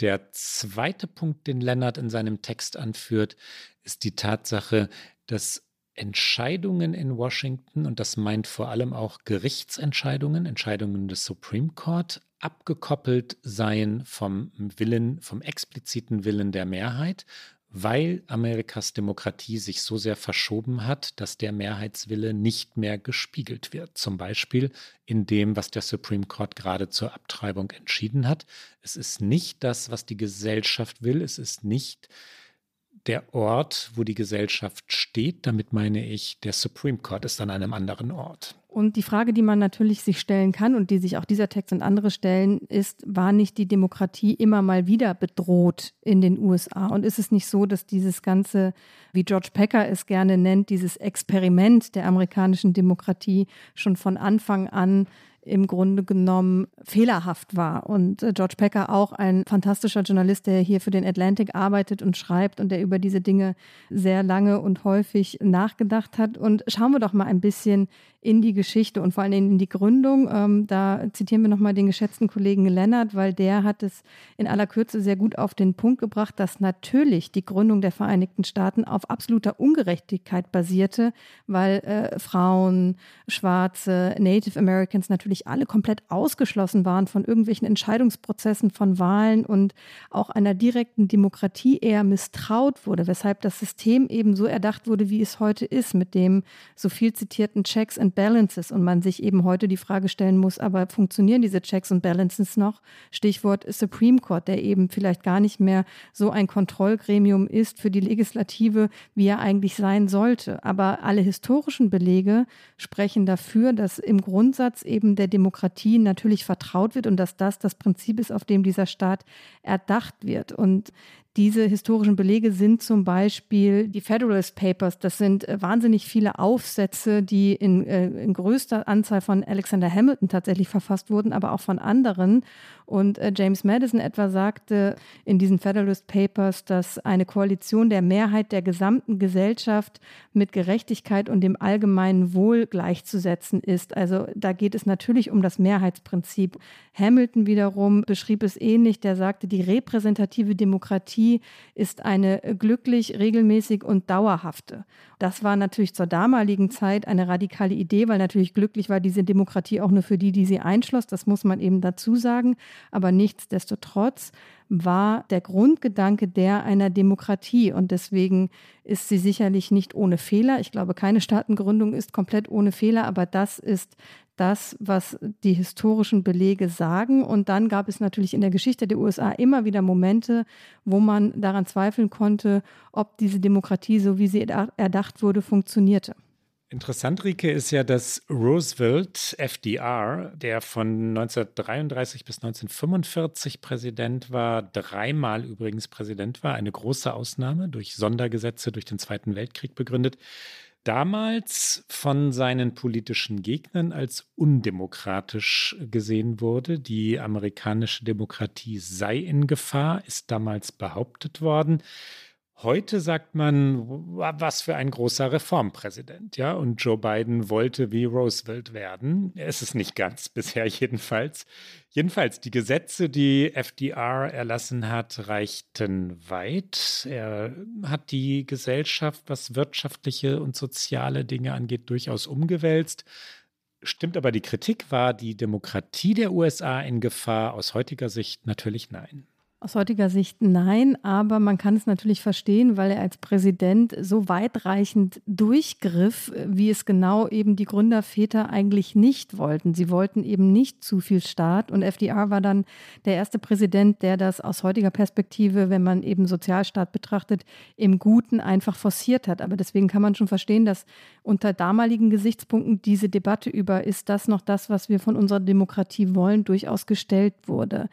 Der zweite Punkt, den Lennart in seinem Text anführt, ist die Tatsache, dass Entscheidungen in Washington, und das meint vor allem auch Gerichtsentscheidungen, Entscheidungen des Supreme Court, abgekoppelt seien vom Willen, vom expliziten Willen der Mehrheit, weil Amerikas Demokratie sich so sehr verschoben hat, dass der Mehrheitswille nicht mehr gespiegelt wird. Zum Beispiel in dem, was der Supreme Court gerade zur Abtreibung entschieden hat. Es ist nicht das, was die Gesellschaft will. Es ist nicht der Ort, wo die Gesellschaft steht. Damit meine ich, der Supreme Court ist an einem anderen Ort. Und die Frage, die man natürlich sich stellen kann und die sich auch dieser Text und andere stellen, ist, war nicht die Demokratie immer mal wieder bedroht in den USA? Und ist es nicht so, dass dieses ganze, wie George Packer es gerne nennt, dieses Experiment der amerikanischen Demokratie schon von Anfang an im Grunde genommen fehlerhaft war. Und äh, George Packer auch ein fantastischer Journalist, der hier für den Atlantic arbeitet und schreibt und der über diese Dinge sehr lange und häufig nachgedacht hat. Und schauen wir doch mal ein bisschen in die Geschichte und vor allen Dingen in die Gründung. Ähm, da zitieren wir nochmal den geschätzten Kollegen Lennart, weil der hat es in aller Kürze sehr gut auf den Punkt gebracht, dass natürlich die Gründung der Vereinigten Staaten auf absoluter Ungerechtigkeit basierte, weil äh, Frauen, Schwarze, Native Americans natürlich alle komplett ausgeschlossen waren von irgendwelchen Entscheidungsprozessen, von Wahlen und auch einer direkten Demokratie eher misstraut wurde, weshalb das System eben so erdacht wurde, wie es heute ist, mit dem so viel zitierten Checks and Balances und man sich eben heute die Frage stellen muss, aber funktionieren diese Checks and Balances noch? Stichwort Supreme Court, der eben vielleicht gar nicht mehr so ein Kontrollgremium ist für die Legislative, wie er eigentlich sein sollte. Aber alle historischen Belege sprechen dafür, dass im Grundsatz eben der Demokratie natürlich vertraut wird und dass das das Prinzip ist, auf dem dieser Staat erdacht wird. Und diese historischen Belege sind zum Beispiel die Federalist Papers. Das sind äh, wahnsinnig viele Aufsätze, die in, äh, in größter Anzahl von Alexander Hamilton tatsächlich verfasst wurden, aber auch von anderen. Und äh, James Madison etwa sagte in diesen Federalist Papers, dass eine Koalition der Mehrheit der gesamten Gesellschaft mit Gerechtigkeit und dem allgemeinen Wohl gleichzusetzen ist. Also da geht es natürlich um das Mehrheitsprinzip. Hamilton wiederum beschrieb es ähnlich. Der sagte, die repräsentative Demokratie ist eine glücklich, regelmäßig und dauerhafte. Das war natürlich zur damaligen Zeit eine radikale Idee, weil natürlich glücklich war diese Demokratie auch nur für die, die sie einschloss. Das muss man eben dazu sagen. Aber nichtsdestotrotz war der Grundgedanke der einer Demokratie. Und deswegen ist sie sicherlich nicht ohne Fehler. Ich glaube, keine Staatengründung ist komplett ohne Fehler, aber das ist das, was die historischen Belege sagen. Und dann gab es natürlich in der Geschichte der USA immer wieder Momente, wo man daran zweifeln konnte, ob diese Demokratie, so wie sie erdacht wurde, funktionierte. Interessant, Rike, ist ja, dass Roosevelt, FDR, der von 1933 bis 1945 Präsident war, dreimal übrigens Präsident war, eine große Ausnahme durch Sondergesetze durch den Zweiten Weltkrieg begründet, damals von seinen politischen Gegnern als undemokratisch gesehen wurde. Die amerikanische Demokratie sei in Gefahr, ist damals behauptet worden. Heute sagt man, was für ein großer Reformpräsident, ja. Und Joe Biden wollte wie Roosevelt werden. Er ist es nicht ganz bisher jedenfalls. Jedenfalls, die Gesetze, die FDR erlassen hat, reichten weit. Er hat die Gesellschaft, was wirtschaftliche und soziale Dinge angeht, durchaus umgewälzt. Stimmt aber die Kritik, war die Demokratie der USA in Gefahr? Aus heutiger Sicht natürlich nein. Aus heutiger Sicht nein, aber man kann es natürlich verstehen, weil er als Präsident so weitreichend durchgriff, wie es genau eben die Gründerväter eigentlich nicht wollten. Sie wollten eben nicht zu viel Staat und FDR war dann der erste Präsident, der das aus heutiger Perspektive, wenn man eben Sozialstaat betrachtet, im Guten einfach forciert hat. Aber deswegen kann man schon verstehen, dass unter damaligen Gesichtspunkten diese Debatte über, ist das noch das, was wir von unserer Demokratie wollen, durchaus gestellt wurde.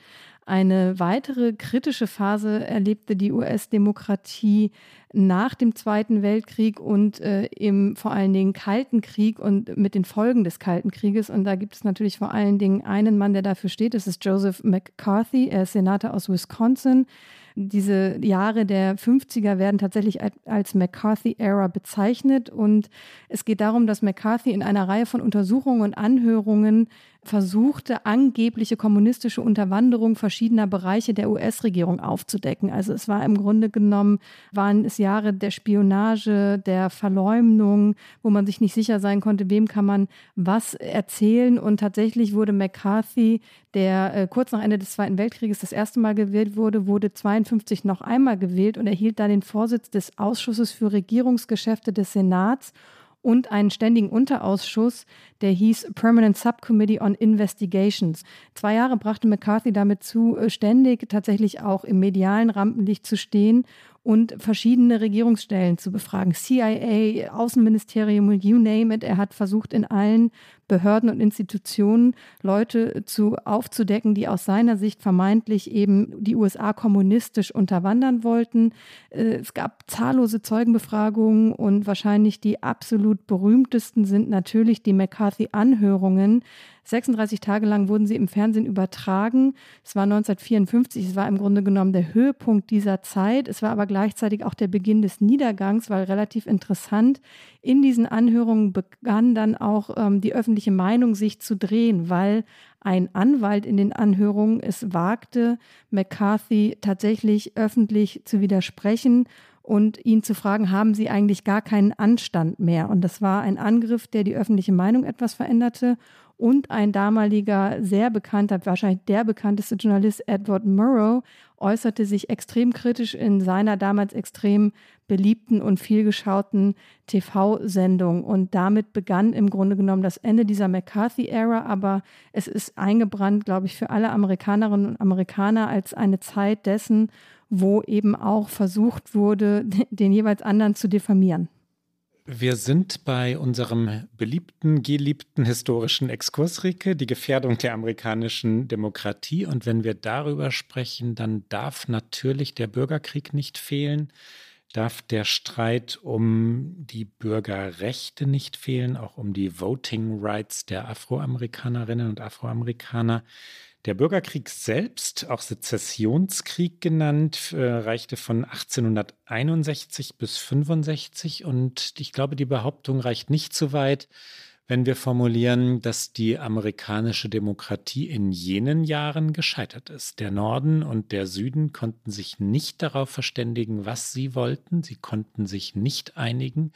Eine weitere kritische Phase erlebte die US-Demokratie nach dem Zweiten Weltkrieg und äh, im vor allen Dingen Kalten Krieg und mit den Folgen des Kalten Krieges. Und da gibt es natürlich vor allen Dingen einen Mann, der dafür steht. Das ist Joseph McCarthy. Er ist Senator aus Wisconsin. Diese Jahre der 50er werden tatsächlich als McCarthy-Era bezeichnet. Und es geht darum, dass McCarthy in einer Reihe von Untersuchungen und Anhörungen versuchte, angebliche kommunistische Unterwanderung verschiedener Bereiche der US-Regierung aufzudecken. Also es war im Grunde genommen, waren es Jahre der Spionage, der Verleumdung, wo man sich nicht sicher sein konnte, wem kann man was erzählen. Und tatsächlich wurde McCarthy, der äh, kurz nach Ende des Zweiten Weltkrieges das erste Mal gewählt wurde, wurde 52 noch einmal gewählt und erhielt dann den Vorsitz des Ausschusses für Regierungsgeschäfte des Senats und einen ständigen Unterausschuss, der hieß Permanent Subcommittee on Investigations. Zwei Jahre brachte McCarthy damit zu, äh, ständig tatsächlich auch im medialen Rampenlicht zu stehen und verschiedene Regierungsstellen zu befragen. CIA, Außenministerium, you name it. Er hat versucht, in allen Behörden und Institutionen Leute zu aufzudecken, die aus seiner Sicht vermeintlich eben die USA kommunistisch unterwandern wollten. Äh, es gab zahllose Zeugenbefragungen und wahrscheinlich die absolut berühmtesten sind natürlich die McCarthy-Anhörungen, 36 Tage lang wurden sie im Fernsehen übertragen. Es war 1954, es war im Grunde genommen der Höhepunkt dieser Zeit. Es war aber gleichzeitig auch der Beginn des Niedergangs, weil relativ interessant, in diesen Anhörungen begann dann auch ähm, die öffentliche Meinung sich zu drehen, weil ein Anwalt in den Anhörungen es wagte, McCarthy tatsächlich öffentlich zu widersprechen und ihn zu fragen, haben Sie eigentlich gar keinen Anstand mehr? Und das war ein Angriff, der die öffentliche Meinung etwas veränderte und ein damaliger sehr bekannter, wahrscheinlich der bekannteste Journalist Edward Murrow äußerte sich extrem kritisch in seiner damals extrem beliebten und vielgeschauten TV-Sendung. Und damit begann im Grunde genommen das Ende dieser McCarthy-Ära. Aber es ist eingebrannt, glaube ich, für alle Amerikanerinnen und Amerikaner als eine Zeit dessen, wo eben auch versucht wurde, den jeweils anderen zu diffamieren. Wir sind bei unserem beliebten, geliebten historischen Exkurs, Rike, die Gefährdung der amerikanischen Demokratie. Und wenn wir darüber sprechen, dann darf natürlich der Bürgerkrieg nicht fehlen, darf der Streit um die Bürgerrechte nicht fehlen, auch um die Voting Rights der Afroamerikanerinnen und Afroamerikaner. Der Bürgerkrieg selbst, auch Sezessionskrieg genannt, äh, reichte von 1861 bis 65 und ich glaube, die Behauptung reicht nicht so weit, wenn wir formulieren, dass die amerikanische Demokratie in jenen Jahren gescheitert ist. Der Norden und der Süden konnten sich nicht darauf verständigen, was sie wollten. Sie konnten sich nicht einigen.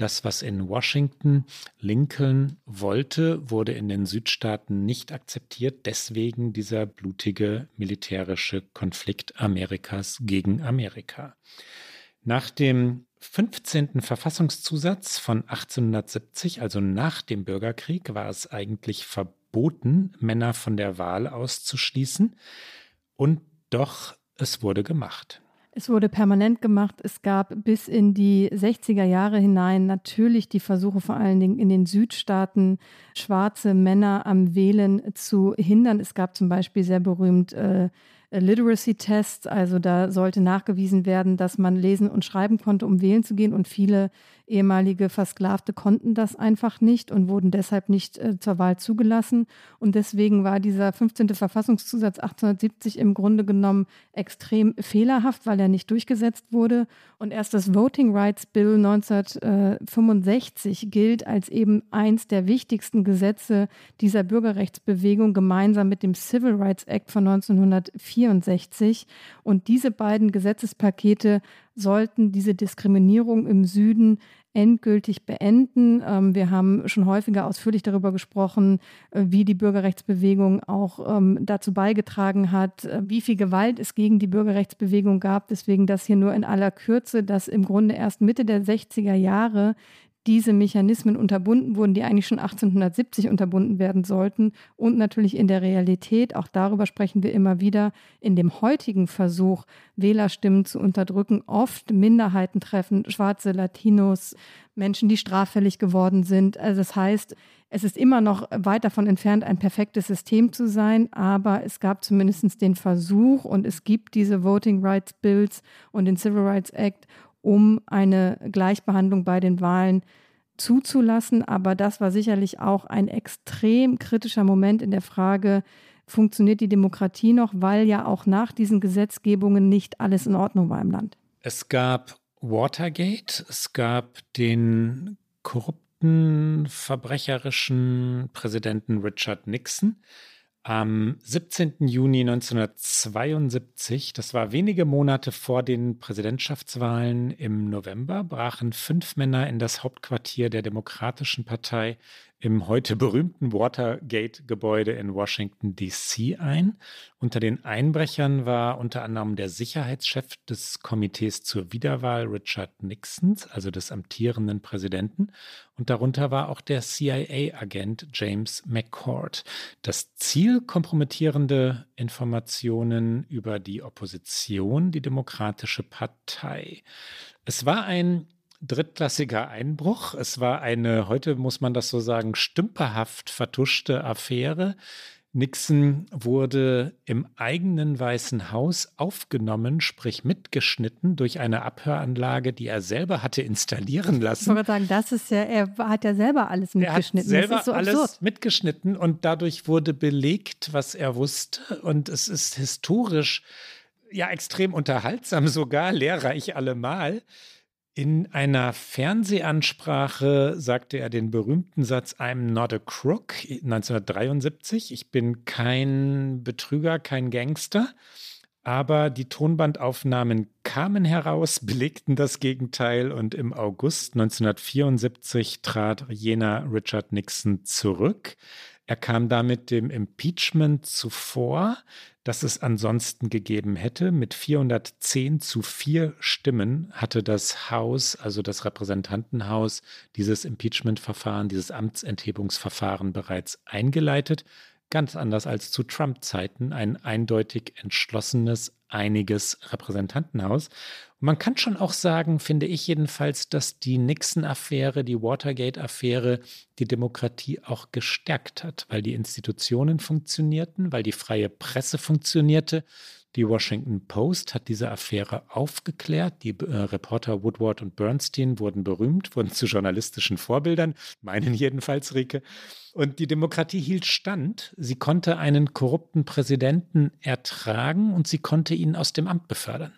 Das, was in Washington Lincoln wollte, wurde in den Südstaaten nicht akzeptiert. Deswegen dieser blutige militärische Konflikt Amerikas gegen Amerika. Nach dem 15. Verfassungszusatz von 1870, also nach dem Bürgerkrieg, war es eigentlich verboten, Männer von der Wahl auszuschließen. Und doch, es wurde gemacht. Es wurde permanent gemacht. Es gab bis in die 60er Jahre hinein natürlich die Versuche, vor allen Dingen in den Südstaaten schwarze Männer am Wählen zu hindern. Es gab zum Beispiel sehr berühmt äh, Literacy-Tests, also da sollte nachgewiesen werden, dass man lesen und schreiben konnte, um wählen zu gehen. Und viele ehemalige Versklavte konnten das einfach nicht und wurden deshalb nicht äh, zur Wahl zugelassen. Und deswegen war dieser 15. Verfassungszusatz 1870 im Grunde genommen extrem fehlerhaft, weil er nicht durchgesetzt wurde. Und erst das Voting Rights Bill 1965 gilt als eben eins der wichtigsten Gesetze dieser Bürgerrechtsbewegung gemeinsam mit dem Civil Rights Act von 1964. Und diese beiden Gesetzespakete sollten diese Diskriminierung im Süden endgültig beenden. Ähm, wir haben schon häufiger ausführlich darüber gesprochen, äh, wie die Bürgerrechtsbewegung auch ähm, dazu beigetragen hat, äh, wie viel Gewalt es gegen die Bürgerrechtsbewegung gab. Deswegen das hier nur in aller Kürze, dass im Grunde erst Mitte der 60er Jahre diese Mechanismen unterbunden wurden, die eigentlich schon 1870 unterbunden werden sollten. Und natürlich in der Realität, auch darüber sprechen wir immer wieder, in dem heutigen Versuch, Wählerstimmen zu unterdrücken, oft Minderheiten treffen, schwarze Latinos, Menschen, die straffällig geworden sind. Also das heißt, es ist immer noch weit davon entfernt, ein perfektes System zu sein, aber es gab zumindest den Versuch und es gibt diese Voting Rights Bills und den Civil Rights Act, um eine Gleichbehandlung bei den Wahlen zuzulassen. Aber das war sicherlich auch ein extrem kritischer Moment in der Frage, funktioniert die Demokratie noch, weil ja auch nach diesen Gesetzgebungen nicht alles in Ordnung war im Land. Es gab Watergate, es gab den korrupten, verbrecherischen Präsidenten Richard Nixon. Am 17. Juni 1972, das war wenige Monate vor den Präsidentschaftswahlen im November, brachen fünf Männer in das Hauptquartier der Demokratischen Partei im heute berühmten Watergate-Gebäude in Washington, D.C. ein. Unter den Einbrechern war unter anderem der Sicherheitschef des Komitees zur Wiederwahl Richard Nixon, also des amtierenden Präsidenten. Und darunter war auch der CIA-Agent James McCord. Das Ziel kompromittierende Informationen über die Opposition, die Demokratische Partei. Es war ein drittklassiger Einbruch. Es war eine, heute muss man das so sagen, stümperhaft vertuschte Affäre. Nixon wurde im eigenen Weißen Haus aufgenommen, sprich mitgeschnitten durch eine Abhöranlage, die er selber hatte installieren lassen. Ich wollte sagen, das ist ja, er hat ja selber alles mitgeschnitten. Er hat selber so alles absurd. mitgeschnitten und dadurch wurde belegt, was er wusste. Und es ist historisch ja extrem unterhaltsam, sogar lehrreich allemal. In einer Fernsehansprache sagte er den berühmten Satz I'm not a crook 1973. Ich bin kein Betrüger, kein Gangster. Aber die Tonbandaufnahmen kamen heraus, belegten das Gegenteil und im August 1974 trat jener Richard Nixon zurück. Er kam damit dem Impeachment zuvor, das es ansonsten gegeben hätte. Mit 410 zu 4 Stimmen hatte das Haus, also das Repräsentantenhaus, dieses Impeachment-Verfahren, dieses Amtsenthebungsverfahren bereits eingeleitet. Ganz anders als zu Trump-Zeiten, ein eindeutig entschlossenes, einiges Repräsentantenhaus. Und man kann schon auch sagen, finde ich jedenfalls, dass die Nixon-Affäre, die Watergate-Affäre die Demokratie auch gestärkt hat, weil die Institutionen funktionierten, weil die freie Presse funktionierte die Washington Post hat diese Affäre aufgeklärt. Die äh, Reporter Woodward und Bernstein wurden berühmt, wurden zu journalistischen Vorbildern, meinen jedenfalls Rike. Und die Demokratie hielt stand. Sie konnte einen korrupten Präsidenten ertragen und sie konnte ihn aus dem Amt befördern.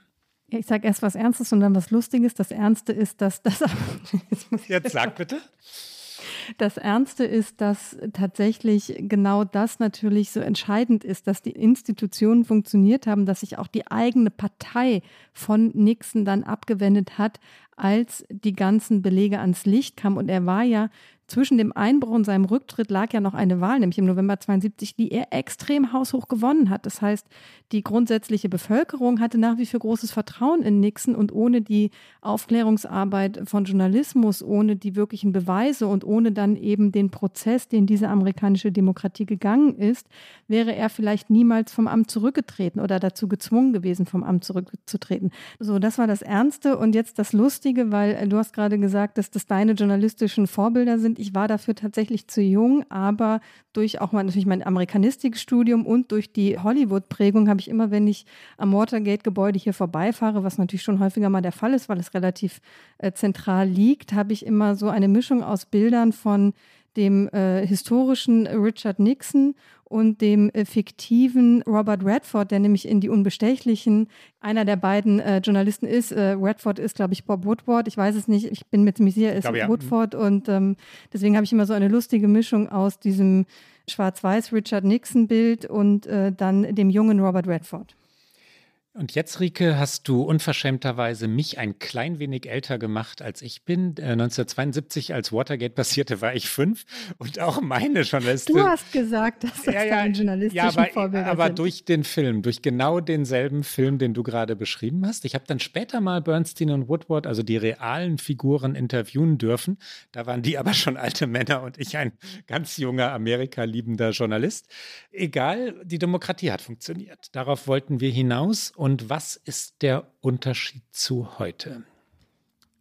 Ich sage erst was Ernstes und dann was Lustiges. Das Ernste ist, dass das. Jetzt, Jetzt sag bitte. Das Ernste ist, dass tatsächlich genau das natürlich so entscheidend ist, dass die Institutionen funktioniert haben, dass sich auch die eigene Partei von Nixon dann abgewendet hat, als die ganzen Belege ans Licht kamen. Und er war ja zwischen dem Einbruch und seinem Rücktritt lag ja noch eine Wahl, nämlich im November 72, die er extrem haushoch gewonnen hat. Das heißt, die grundsätzliche Bevölkerung hatte nach wie vor großes Vertrauen in Nixon und ohne die Aufklärungsarbeit von Journalismus, ohne die wirklichen Beweise und ohne dann eben den Prozess, den diese amerikanische Demokratie gegangen ist, wäre er vielleicht niemals vom Amt zurückgetreten oder dazu gezwungen gewesen, vom Amt zurückzutreten. So, das war das Ernste und jetzt das Lustige, weil du hast gerade gesagt, dass das deine journalistischen Vorbilder sind ich war dafür tatsächlich zu jung, aber durch auch mal natürlich mein Amerikanistikstudium und durch die Hollywood-Prägung habe ich immer, wenn ich am Watergate-Gebäude hier vorbeifahre, was natürlich schon häufiger mal der Fall ist, weil es relativ äh, zentral liegt, habe ich immer so eine Mischung aus Bildern von dem äh, historischen Richard Nixon und dem äh, fiktiven Robert Redford, der nämlich in Die Unbestechlichen einer der beiden äh, Journalisten ist. Äh, Redford ist, glaube ich, Bob Woodward. Ich weiß es nicht. Ich bin mir ziemlich sicher, ist ja. Woodford. Und ähm, deswegen habe ich immer so eine lustige Mischung aus diesem schwarz-weiß Richard Nixon-Bild und äh, dann dem jungen Robert Redford. Und jetzt, Rike, hast du unverschämterweise mich ein klein wenig älter gemacht, als ich bin. Äh, 1972, als Watergate passierte, war ich fünf und auch meine Journalistin. Du hast gesagt, dass das ja, ja, deine journalistischen ja, aber, Vorbilder aber sind. durch den Film, durch genau denselben Film, den du gerade beschrieben hast. Ich habe dann später mal Bernstein und Woodward, also die realen Figuren, interviewen dürfen. Da waren die aber schon alte Männer und ich ein ganz junger, Amerika-liebender Journalist. Egal, die Demokratie hat funktioniert. Darauf wollten wir hinaus. Und was ist der Unterschied zu heute?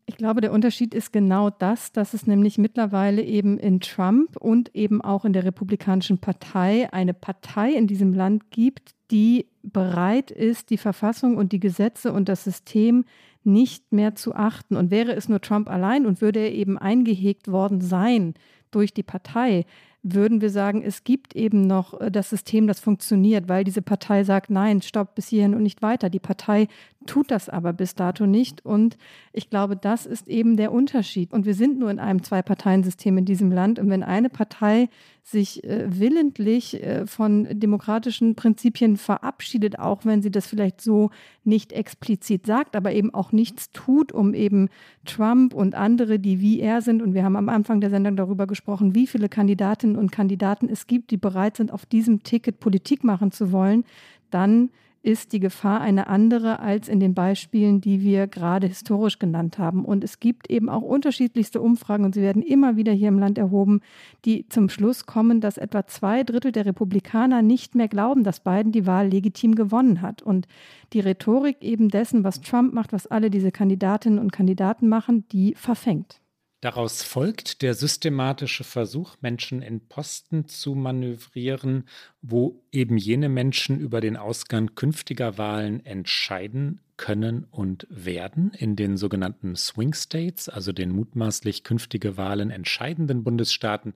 Ich glaube, der Unterschied ist genau das, dass es nämlich mittlerweile eben in Trump und eben auch in der Republikanischen Partei eine Partei in diesem Land gibt, die bereit ist, die Verfassung und die Gesetze und das System nicht mehr zu achten. Und wäre es nur Trump allein und würde er eben eingehegt worden sein durch die Partei, würden wir sagen, es gibt eben noch äh, das System, das funktioniert, weil diese Partei sagt, nein, stopp bis hierhin und nicht weiter. Die Partei tut das aber bis dato nicht. Und ich glaube, das ist eben der Unterschied. Und wir sind nur in einem Zwei-Parteien-System in diesem Land. Und wenn eine Partei sich äh, willentlich äh, von demokratischen Prinzipien verabschiedet, auch wenn sie das vielleicht so nicht explizit sagt, aber eben auch nichts tut, um eben Trump und andere, die wie er sind, und wir haben am Anfang der Sendung darüber gesprochen, wie viele Kandidatinnen und Kandidaten es gibt, die bereit sind, auf diesem Ticket Politik machen zu wollen, dann ist die Gefahr eine andere als in den Beispielen, die wir gerade historisch genannt haben. Und es gibt eben auch unterschiedlichste Umfragen und sie werden immer wieder hier im Land erhoben, die zum Schluss kommen, dass etwa zwei Drittel der Republikaner nicht mehr glauben, dass Biden die Wahl legitim gewonnen hat. Und die Rhetorik eben dessen, was Trump macht, was alle diese Kandidatinnen und Kandidaten machen, die verfängt. Daraus folgt der systematische Versuch, Menschen in Posten zu manövrieren, wo eben jene Menschen über den Ausgang künftiger Wahlen entscheiden können und werden. In den sogenannten Swing States, also den mutmaßlich künftige Wahlen entscheidenden Bundesstaaten,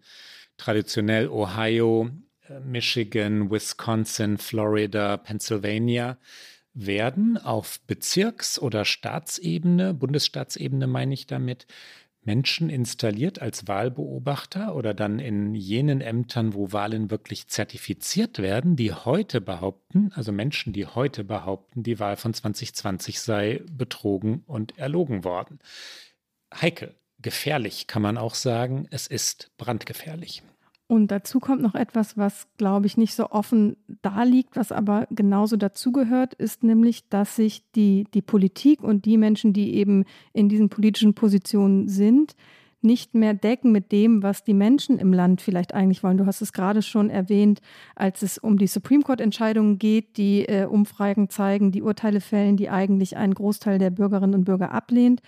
traditionell Ohio, äh, Michigan, Wisconsin, Florida, Pennsylvania, werden auf Bezirks- oder Staatsebene, Bundesstaatsebene meine ich damit, Menschen installiert als Wahlbeobachter oder dann in jenen Ämtern, wo Wahlen wirklich zertifiziert werden, die heute behaupten, also Menschen, die heute behaupten, die Wahl von 2020 sei betrogen und erlogen worden. Heikel, gefährlich kann man auch sagen, es ist brandgefährlich. Und dazu kommt noch etwas, was, glaube ich, nicht so offen da liegt, was aber genauso dazugehört, ist nämlich, dass sich die, die Politik und die Menschen, die eben in diesen politischen Positionen sind, nicht mehr decken mit dem, was die Menschen im Land vielleicht eigentlich wollen. Du hast es gerade schon erwähnt, als es um die Supreme Court-Entscheidungen geht, die äh, Umfragen zeigen, die Urteile fällen, die eigentlich ein Großteil der Bürgerinnen und Bürger ablehnt.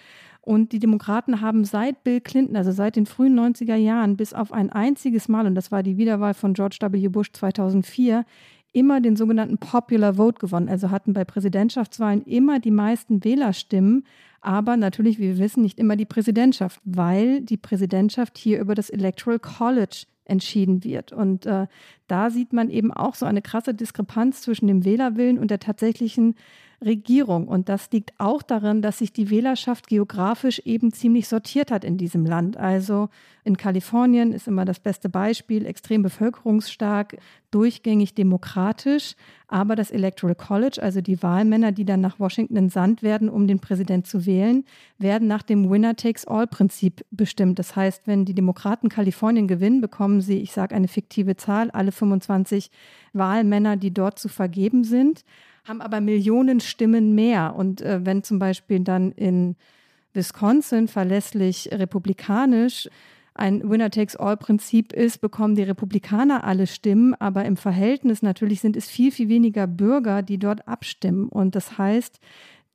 Und die Demokraten haben seit Bill Clinton, also seit den frühen 90er Jahren, bis auf ein einziges Mal, und das war die Wiederwahl von George W. Bush 2004, immer den sogenannten Popular Vote gewonnen. Also hatten bei Präsidentschaftswahlen immer die meisten Wählerstimmen, aber natürlich, wie wir wissen, nicht immer die Präsidentschaft, weil die Präsidentschaft hier über das Electoral College entschieden wird. Und äh, da sieht man eben auch so eine krasse Diskrepanz zwischen dem Wählerwillen und der tatsächlichen Regierung. Und das liegt auch darin, dass sich die Wählerschaft geografisch eben ziemlich sortiert hat in diesem Land. Also in Kalifornien ist immer das beste Beispiel, extrem bevölkerungsstark, durchgängig demokratisch. Aber das Electoral College, also die Wahlmänner, die dann nach Washington entsandt werden, um den Präsident zu wählen, werden nach dem Winner-Takes-All-Prinzip bestimmt. Das heißt, wenn die Demokraten Kalifornien gewinnen, bekommen sie, ich sage eine fiktive Zahl, alle 25 Wahlmänner, die dort zu vergeben sind haben aber Millionen Stimmen mehr. Und äh, wenn zum Beispiel dann in Wisconsin verlässlich republikanisch ein Winner-Takes-All-Prinzip ist, bekommen die Republikaner alle Stimmen, aber im Verhältnis natürlich sind es viel, viel weniger Bürger, die dort abstimmen. Und das heißt,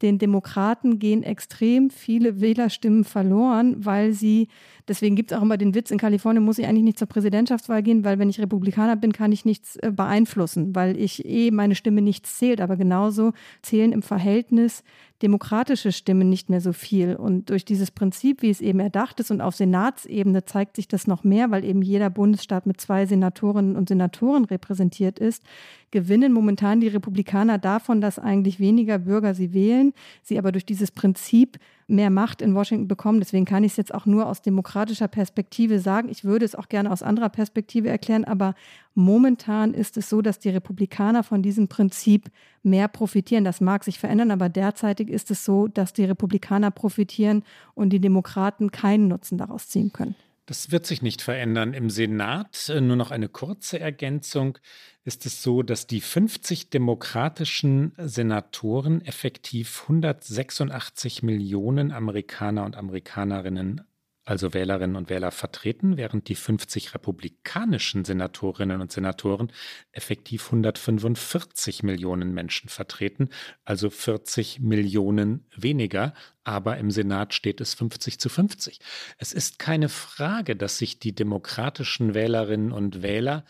den Demokraten gehen extrem viele Wählerstimmen verloren, weil sie, deswegen gibt es auch immer den Witz, in Kalifornien muss ich eigentlich nicht zur Präsidentschaftswahl gehen, weil wenn ich Republikaner bin, kann ich nichts äh, beeinflussen, weil ich eh meine Stimme nichts zählt. Aber genauso zählen im Verhältnis demokratische Stimmen nicht mehr so viel. Und durch dieses Prinzip, wie es eben erdacht ist und auf Senatsebene zeigt sich das noch mehr, weil eben jeder Bundesstaat mit zwei Senatorinnen und Senatoren repräsentiert ist, gewinnen momentan die Republikaner davon, dass eigentlich weniger Bürger sie wählen, sie aber durch dieses Prinzip mehr Macht in Washington bekommen. Deswegen kann ich es jetzt auch nur aus demokratischer Perspektive sagen. Ich würde es auch gerne aus anderer Perspektive erklären, aber momentan ist es so, dass die Republikaner von diesem Prinzip mehr profitieren. Das mag sich verändern, aber derzeitig ist es so, dass die Republikaner profitieren und die Demokraten keinen Nutzen daraus ziehen können. Das wird sich nicht verändern. Im Senat, äh, nur noch eine kurze Ergänzung, ist es so, dass die 50 demokratischen Senatoren effektiv 186 Millionen Amerikaner und Amerikanerinnen also Wählerinnen und Wähler vertreten, während die 50 republikanischen Senatorinnen und Senatoren effektiv 145 Millionen Menschen vertreten, also 40 Millionen weniger, aber im Senat steht es 50 zu 50. Es ist keine Frage, dass sich die demokratischen Wählerinnen und Wähler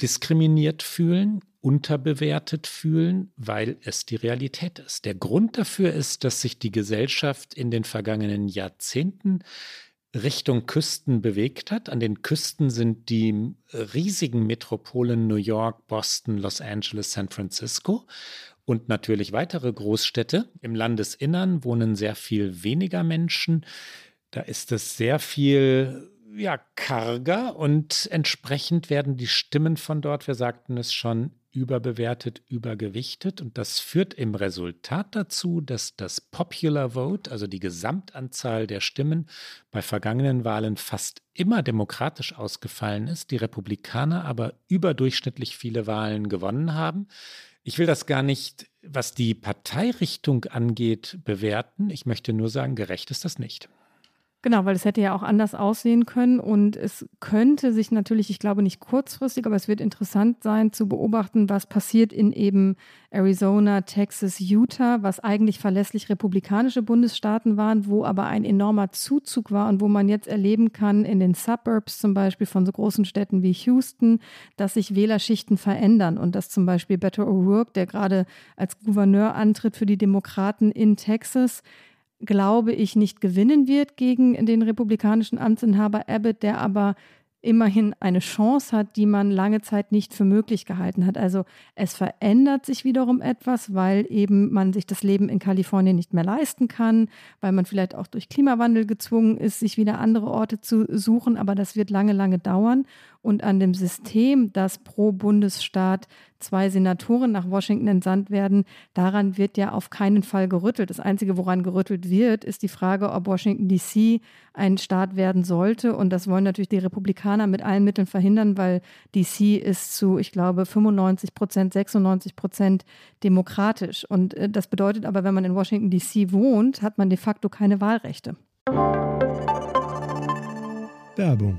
diskriminiert fühlen, unterbewertet fühlen, weil es die Realität ist. Der Grund dafür ist, dass sich die Gesellschaft in den vergangenen Jahrzehnten Richtung Küsten bewegt hat. An den Küsten sind die riesigen Metropolen New York, Boston, Los Angeles, San Francisco und natürlich weitere Großstädte. Im Landesinnern wohnen sehr viel weniger Menschen. Da ist es sehr viel ja, karger und entsprechend werden die Stimmen von dort, wir sagten es schon, überbewertet, übergewichtet. Und das führt im Resultat dazu, dass das Popular Vote, also die Gesamtanzahl der Stimmen bei vergangenen Wahlen fast immer demokratisch ausgefallen ist, die Republikaner aber überdurchschnittlich viele Wahlen gewonnen haben. Ich will das gar nicht, was die Parteirichtung angeht, bewerten. Ich möchte nur sagen, gerecht ist das nicht. Genau, weil es hätte ja auch anders aussehen können. Und es könnte sich natürlich, ich glaube nicht kurzfristig, aber es wird interessant sein zu beobachten, was passiert in eben Arizona, Texas, Utah, was eigentlich verlässlich republikanische Bundesstaaten waren, wo aber ein enormer Zuzug war und wo man jetzt erleben kann in den Suburbs zum Beispiel von so großen Städten wie Houston, dass sich Wählerschichten verändern. Und dass zum Beispiel Beto O'Rourke, der gerade als Gouverneur antritt für die Demokraten in Texas, glaube ich, nicht gewinnen wird gegen den republikanischen Amtsinhaber Abbott, der aber immerhin eine Chance hat, die man lange Zeit nicht für möglich gehalten hat. Also es verändert sich wiederum etwas, weil eben man sich das Leben in Kalifornien nicht mehr leisten kann, weil man vielleicht auch durch Klimawandel gezwungen ist, sich wieder andere Orte zu suchen, aber das wird lange, lange dauern. Und an dem System, dass pro Bundesstaat zwei Senatoren nach Washington entsandt werden, daran wird ja auf keinen Fall gerüttelt. Das Einzige, woran gerüttelt wird, ist die Frage, ob Washington DC ein Staat werden sollte. Und das wollen natürlich die Republikaner mit allen Mitteln verhindern, weil DC ist zu, ich glaube, 95 Prozent, 96 Prozent demokratisch. Und äh, das bedeutet aber, wenn man in Washington DC wohnt, hat man de facto keine Wahlrechte. Werbung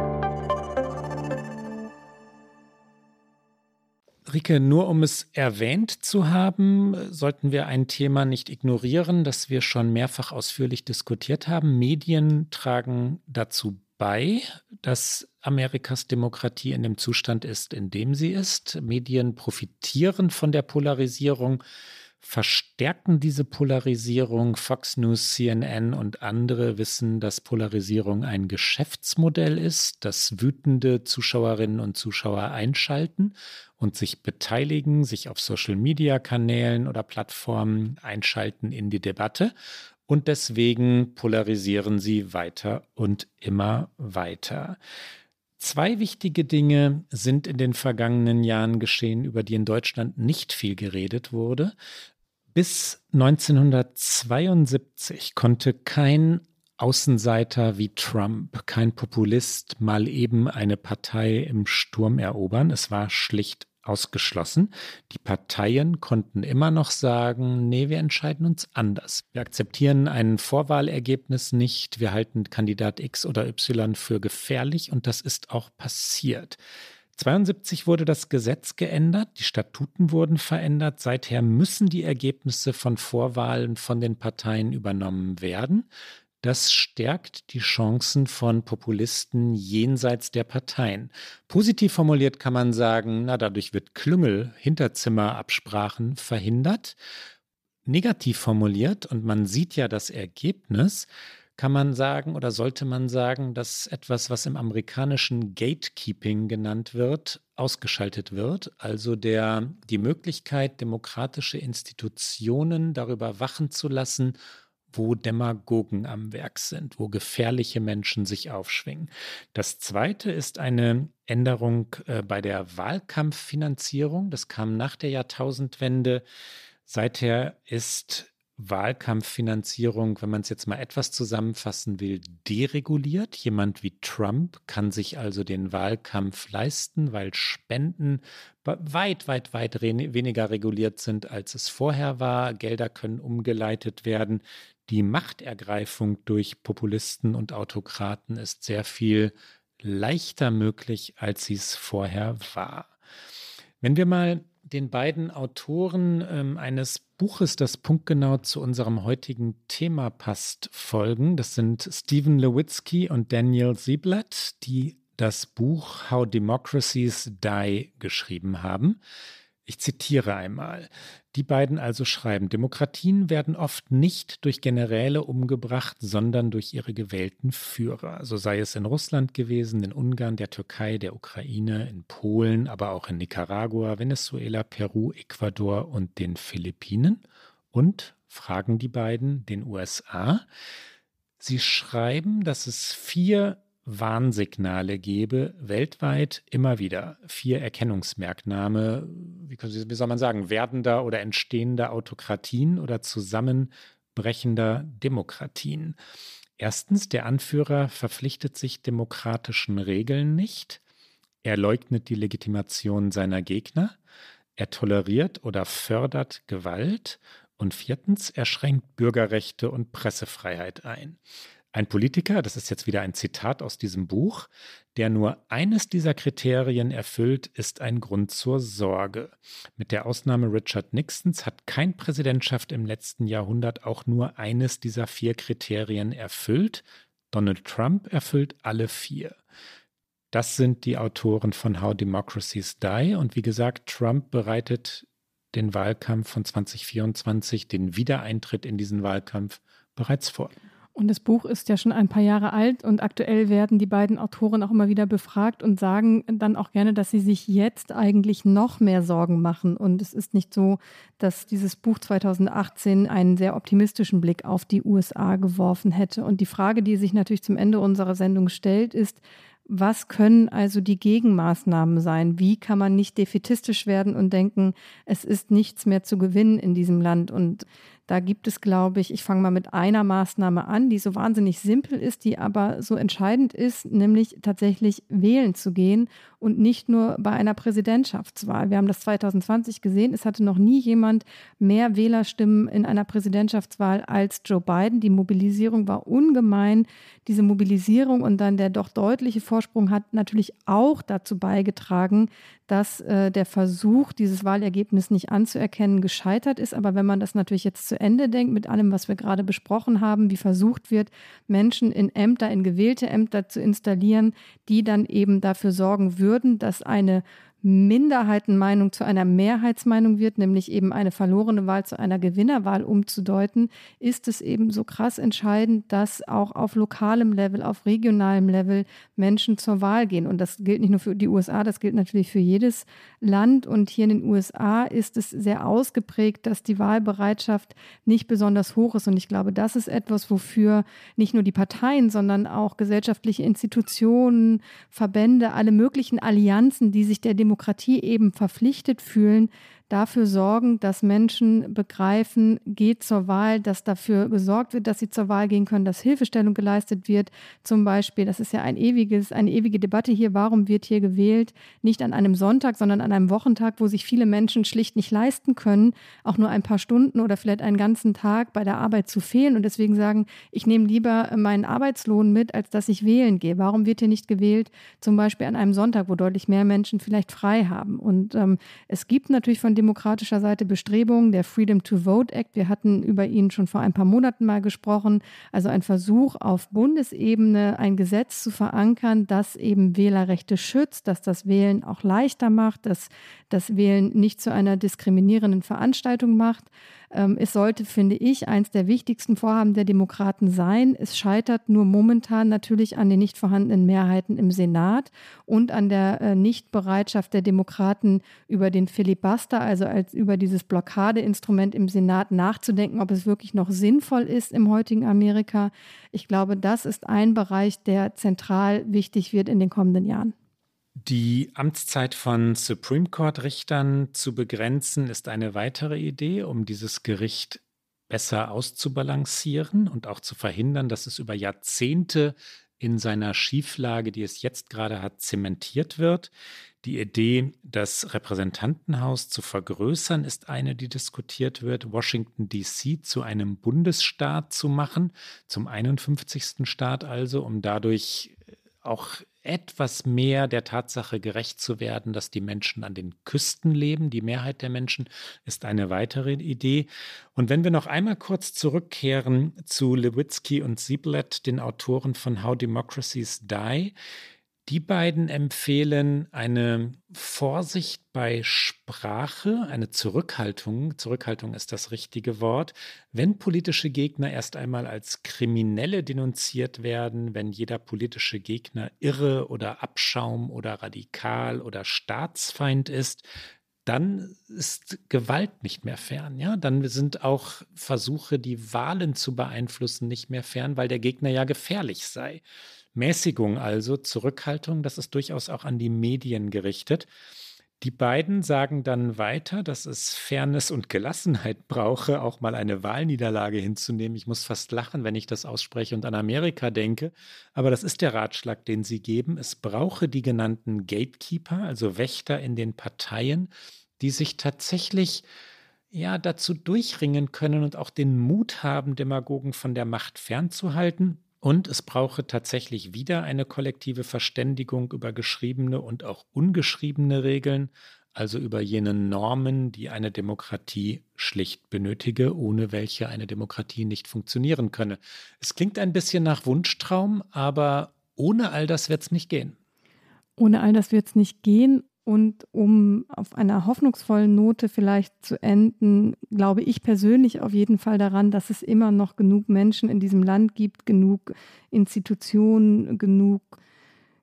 Rike, nur um es erwähnt zu haben, sollten wir ein Thema nicht ignorieren, das wir schon mehrfach ausführlich diskutiert haben. Medien tragen dazu bei, dass Amerikas Demokratie in dem Zustand ist, in dem sie ist. Medien profitieren von der Polarisierung verstärken diese Polarisierung. Fox News, CNN und andere wissen, dass Polarisierung ein Geschäftsmodell ist, dass wütende Zuschauerinnen und Zuschauer einschalten und sich beteiligen, sich auf Social-Media-Kanälen oder Plattformen einschalten in die Debatte. Und deswegen polarisieren sie weiter und immer weiter. Zwei wichtige Dinge sind in den vergangenen Jahren geschehen, über die in Deutschland nicht viel geredet wurde. Bis 1972 konnte kein Außenseiter wie Trump, kein Populist mal eben eine Partei im Sturm erobern. Es war schlicht ausgeschlossen. Die Parteien konnten immer noch sagen, nee, wir entscheiden uns anders. Wir akzeptieren ein Vorwahlergebnis nicht. Wir halten Kandidat X oder Y für gefährlich und das ist auch passiert. 1972 wurde das Gesetz geändert, die Statuten wurden verändert. Seither müssen die Ergebnisse von Vorwahlen von den Parteien übernommen werden. das stärkt die Chancen von Populisten jenseits der Parteien. Positiv formuliert kann man sagen, na, dadurch wird Klüngel, Hinterzimmerabsprachen verhindert. Negativ formuliert, und man sieht ja das Ergebnis, kann man sagen oder sollte man sagen, dass etwas, was im amerikanischen Gatekeeping genannt wird, ausgeschaltet wird, also der, die Möglichkeit, demokratische Institutionen darüber wachen zu lassen, wo Demagogen am Werk sind, wo gefährliche Menschen sich aufschwingen. Das zweite ist eine Änderung äh, bei der Wahlkampffinanzierung. Das kam nach der Jahrtausendwende. Seither ist Wahlkampffinanzierung, wenn man es jetzt mal etwas zusammenfassen will, dereguliert. Jemand wie Trump kann sich also den Wahlkampf leisten, weil Spenden weit, weit, weit weniger reguliert sind, als es vorher war. Gelder können umgeleitet werden. Die Machtergreifung durch Populisten und Autokraten ist sehr viel leichter möglich, als sie es vorher war. Wenn wir mal den beiden Autoren ähm, eines Buches, das punktgenau zu unserem heutigen Thema passt, folgen. Das sind Stephen Lewitzky und Daniel Sieblatt, die das Buch How Democracies Die geschrieben haben. Ich zitiere einmal. Die beiden also schreiben, Demokratien werden oft nicht durch Generäle umgebracht, sondern durch ihre gewählten Führer. So sei es in Russland gewesen, in Ungarn, der Türkei, der Ukraine, in Polen, aber auch in Nicaragua, Venezuela, Peru, Ecuador und den Philippinen. Und, fragen die beiden, den USA. Sie schreiben, dass es vier Warnsignale gebe, weltweit immer wieder vier Erkennungsmerkmale, wie, wie soll man sagen, werdender oder entstehender Autokratien oder zusammenbrechender Demokratien. Erstens, der Anführer verpflichtet sich demokratischen Regeln nicht. Er leugnet die Legitimation seiner Gegner. Er toleriert oder fördert Gewalt. Und viertens, er schränkt Bürgerrechte und Pressefreiheit ein. Ein Politiker, das ist jetzt wieder ein Zitat aus diesem Buch, der nur eines dieser Kriterien erfüllt, ist ein Grund zur Sorge. Mit der Ausnahme Richard Nixons hat kein Präsidentschaft im letzten Jahrhundert auch nur eines dieser vier Kriterien erfüllt. Donald Trump erfüllt alle vier. Das sind die Autoren von How Democracies Die. Und wie gesagt, Trump bereitet den Wahlkampf von 2024, den Wiedereintritt in diesen Wahlkampf bereits vor. Und das Buch ist ja schon ein paar Jahre alt und aktuell werden die beiden Autoren auch immer wieder befragt und sagen dann auch gerne, dass sie sich jetzt eigentlich noch mehr Sorgen machen. Und es ist nicht so, dass dieses Buch 2018 einen sehr optimistischen Blick auf die USA geworfen hätte. Und die Frage, die sich natürlich zum Ende unserer Sendung stellt, ist, was können also die Gegenmaßnahmen sein? Wie kann man nicht defetistisch werden und denken, es ist nichts mehr zu gewinnen in diesem Land? Und da gibt es, glaube ich, ich fange mal mit einer Maßnahme an, die so wahnsinnig simpel ist, die aber so entscheidend ist, nämlich tatsächlich wählen zu gehen und nicht nur bei einer Präsidentschaftswahl. Wir haben das 2020 gesehen. Es hatte noch nie jemand mehr Wählerstimmen in einer Präsidentschaftswahl als Joe Biden. Die Mobilisierung war ungemein. Diese Mobilisierung und dann der doch deutliche Vorsprung hat natürlich auch dazu beigetragen, dass äh, der Versuch, dieses Wahlergebnis nicht anzuerkennen, gescheitert ist. Aber wenn man das natürlich jetzt zu Ende denkt, mit allem, was wir gerade besprochen haben, wie versucht wird, Menschen in Ämter, in gewählte Ämter zu installieren, die dann eben dafür sorgen würden, dass eine Minderheitenmeinung zu einer Mehrheitsmeinung wird, nämlich eben eine verlorene Wahl zu einer Gewinnerwahl umzudeuten, ist es eben so krass entscheidend, dass auch auf lokalem Level, auf regionalem Level Menschen zur Wahl gehen. Und das gilt nicht nur für die USA, das gilt natürlich für jedes Land. Und hier in den USA ist es sehr ausgeprägt, dass die Wahlbereitschaft nicht besonders hoch ist. Und ich glaube, das ist etwas, wofür nicht nur die Parteien, sondern auch gesellschaftliche Institutionen, Verbände, alle möglichen Allianzen, die sich der Demokratie eben verpflichtet fühlen, dafür sorgen, dass Menschen begreifen, geht zur Wahl, dass dafür gesorgt wird, dass sie zur Wahl gehen können, dass Hilfestellung geleistet wird. Zum Beispiel, das ist ja ein ewiges, eine ewige Debatte hier, warum wird hier gewählt? Nicht an einem Sonntag, sondern an einem Wochentag, wo sich viele Menschen schlicht nicht leisten können, auch nur ein paar Stunden oder vielleicht einen ganzen Tag bei der Arbeit zu fehlen und deswegen sagen, ich nehme lieber meinen Arbeitslohn mit, als dass ich wählen gehe. Warum wird hier nicht gewählt? Zum Beispiel an einem Sonntag, wo deutlich mehr Menschen vielleicht frei haben. Und ähm, es gibt natürlich von demokratischer Seite Bestrebungen. Der Freedom to Vote Act, wir hatten über ihn schon vor ein paar Monaten mal gesprochen. Also ein Versuch auf Bundesebene ein Gesetz zu verankern, das eben Wählerrechte schützt, dass das Wählen auch leichter macht, dass das Wählen nicht zu einer diskriminierenden Veranstaltung macht. Ähm, es sollte, finde ich, eins der wichtigsten Vorhaben der Demokraten sein. Es scheitert nur momentan natürlich an den nicht vorhandenen Mehrheiten im Senat und an der äh, Nichtbereitschaft der Demokraten über den Filibuster, also als über dieses Blockadeinstrument im Senat nachzudenken, ob es wirklich noch sinnvoll ist im heutigen Amerika. Ich glaube, das ist ein Bereich, der zentral wichtig wird in den kommenden Jahren. Die Amtszeit von Supreme Court-Richtern zu begrenzen, ist eine weitere Idee, um dieses Gericht besser auszubalancieren und auch zu verhindern, dass es über Jahrzehnte in seiner Schieflage, die es jetzt gerade hat, zementiert wird. Die Idee, das Repräsentantenhaus zu vergrößern, ist eine, die diskutiert wird. Washington, DC zu einem Bundesstaat zu machen, zum 51. Staat also, um dadurch auch etwas mehr der Tatsache gerecht zu werden, dass die Menschen an den Küsten leben. Die Mehrheit der Menschen ist eine weitere Idee. Und wenn wir noch einmal kurz zurückkehren zu Lewitsky und Sieblet, den Autoren von How Democracies Die, die beiden empfehlen eine Vorsicht bei Sprache, eine Zurückhaltung. Zurückhaltung ist das richtige Wort. Wenn politische Gegner erst einmal als Kriminelle denunziert werden, wenn jeder politische Gegner irre oder Abschaum oder radikal oder Staatsfeind ist, dann ist Gewalt nicht mehr fern. Ja, dann sind auch Versuche, die Wahlen zu beeinflussen, nicht mehr fern, weil der Gegner ja gefährlich sei. Mäßigung also, Zurückhaltung, das ist durchaus auch an die Medien gerichtet. Die beiden sagen dann weiter, dass es Fairness und Gelassenheit brauche, auch mal eine Wahlniederlage hinzunehmen. Ich muss fast lachen, wenn ich das ausspreche und an Amerika denke. Aber das ist der Ratschlag, den sie geben. Es brauche die genannten Gatekeeper, also Wächter in den Parteien, die sich tatsächlich ja dazu durchringen können und auch den Mut haben, Demagogen von der Macht fernzuhalten und es brauche tatsächlich wieder eine kollektive Verständigung über geschriebene und auch ungeschriebene Regeln, also über jene Normen, die eine Demokratie schlicht benötige, ohne welche eine Demokratie nicht funktionieren könne. Es klingt ein bisschen nach Wunschtraum, aber ohne all das wird es nicht gehen. Ohne all das wird es nicht gehen. Und um auf einer hoffnungsvollen Note vielleicht zu enden, glaube ich persönlich auf jeden Fall daran, dass es immer noch genug Menschen in diesem Land gibt, genug Institutionen, genug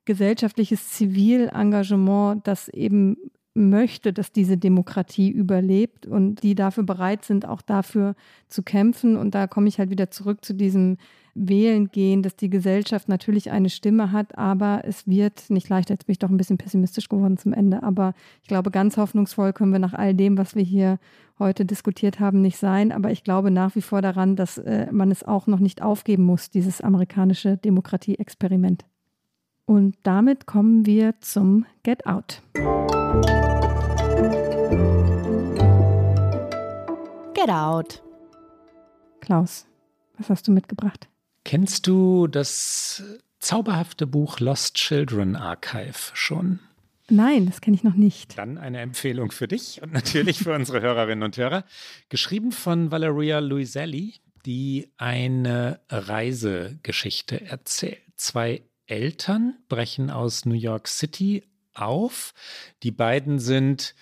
gesellschaftliches Zivilengagement, das eben möchte, dass diese Demokratie überlebt und die dafür bereit sind, auch dafür zu kämpfen. Und da komme ich halt wieder zurück zu diesem wählen gehen, dass die Gesellschaft natürlich eine Stimme hat, aber es wird nicht leichter. Jetzt bin ich doch ein bisschen pessimistisch geworden zum Ende, aber ich glaube, ganz hoffnungsvoll können wir nach all dem, was wir hier heute diskutiert haben, nicht sein. Aber ich glaube nach wie vor daran, dass äh, man es auch noch nicht aufgeben muss, dieses amerikanische Demokratie-Experiment. Und damit kommen wir zum Get Out. Get Out. Klaus, was hast du mitgebracht? Kennst du das zauberhafte Buch Lost Children Archive schon? Nein, das kenne ich noch nicht. Dann eine Empfehlung für dich und natürlich für unsere Hörerinnen und Hörer. Geschrieben von Valeria Luiselli, die eine Reisegeschichte erzählt. Zwei Eltern brechen aus New York City auf. Die beiden sind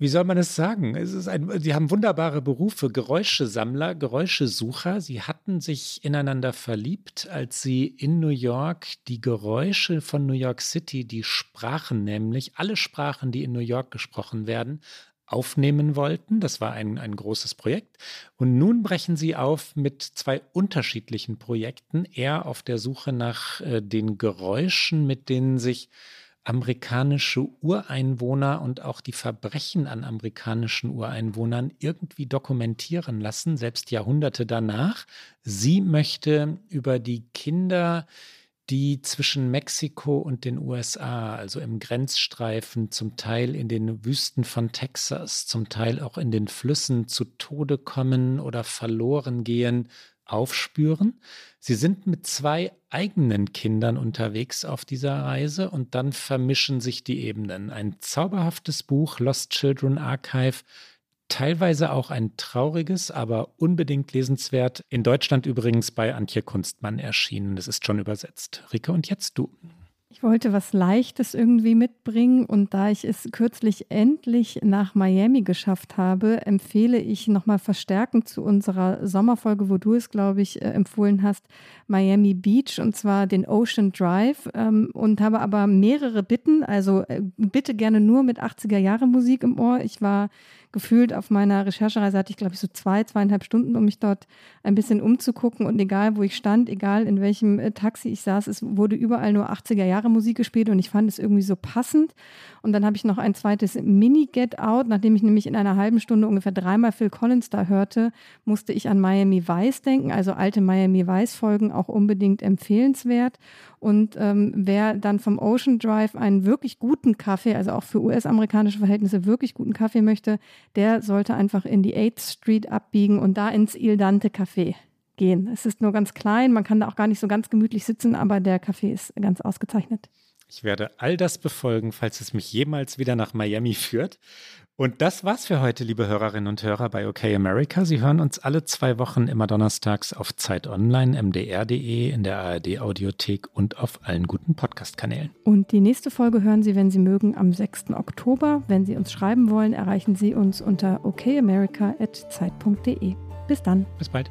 wie soll man es sagen? Es ist ein, sie haben wunderbare Berufe, Geräuschesammler, Geräuschesucher. Sie hatten sich ineinander verliebt, als sie in New York die Geräusche von New York City, die Sprachen nämlich, alle Sprachen, die in New York gesprochen werden, aufnehmen wollten. Das war ein, ein großes Projekt. Und nun brechen sie auf mit zwei unterschiedlichen Projekten. Er auf der Suche nach äh, den Geräuschen, mit denen sich amerikanische Ureinwohner und auch die Verbrechen an amerikanischen Ureinwohnern irgendwie dokumentieren lassen, selbst Jahrhunderte danach. Sie möchte über die Kinder, die zwischen Mexiko und den USA, also im Grenzstreifen, zum Teil in den Wüsten von Texas, zum Teil auch in den Flüssen zu Tode kommen oder verloren gehen, aufspüren. Sie sind mit zwei eigenen Kindern unterwegs auf dieser Reise und dann vermischen sich die Ebenen. Ein zauberhaftes Buch, Lost Children Archive, teilweise auch ein trauriges, aber unbedingt lesenswert. In Deutschland übrigens bei Antje Kunstmann erschienen. Das ist schon übersetzt. Rike, und jetzt du. Ich wollte was Leichtes irgendwie mitbringen und da ich es kürzlich endlich nach Miami geschafft habe, empfehle ich nochmal verstärkend zu unserer Sommerfolge, wo du es, glaube ich, äh, empfohlen hast, Miami Beach und zwar den Ocean Drive ähm, und habe aber mehrere Bitten, also äh, bitte gerne nur mit 80er Jahre Musik im Ohr. Ich war gefühlt auf meiner Recherchereise hatte ich, glaube ich, so zwei, zweieinhalb Stunden, um mich dort ein bisschen umzugucken. Und egal, wo ich stand, egal in welchem äh, Taxi ich saß, es wurde überall nur 80er Jahre Musik gespielt und ich fand es irgendwie so passend. Und dann habe ich noch ein zweites Mini-Get Out, nachdem ich nämlich in einer halben Stunde ungefähr dreimal Phil Collins da hörte, musste ich an Miami Vice denken. Also alte Miami Vice-Folgen auch unbedingt empfehlenswert. Und ähm, wer dann vom Ocean Drive einen wirklich guten Kaffee, also auch für US-amerikanische Verhältnisse wirklich guten Kaffee möchte, der sollte einfach in die 8th Street abbiegen und da ins Il Dante Café gehen. Es ist nur ganz klein, man kann da auch gar nicht so ganz gemütlich sitzen, aber der Kaffee ist ganz ausgezeichnet. Ich werde all das befolgen, falls es mich jemals wieder nach Miami führt. Und das war's für heute, liebe Hörerinnen und Hörer bei OK America. Sie hören uns alle zwei Wochen immer donnerstags auf Zeit Online, mdr.de, in der ARD Audiothek und auf allen guten Podcast-Kanälen. Und die nächste Folge hören Sie, wenn Sie mögen, am 6. Oktober. Wenn Sie uns schreiben wollen, erreichen Sie uns unter okamerica.zeit.de. Bis dann. Bis bald.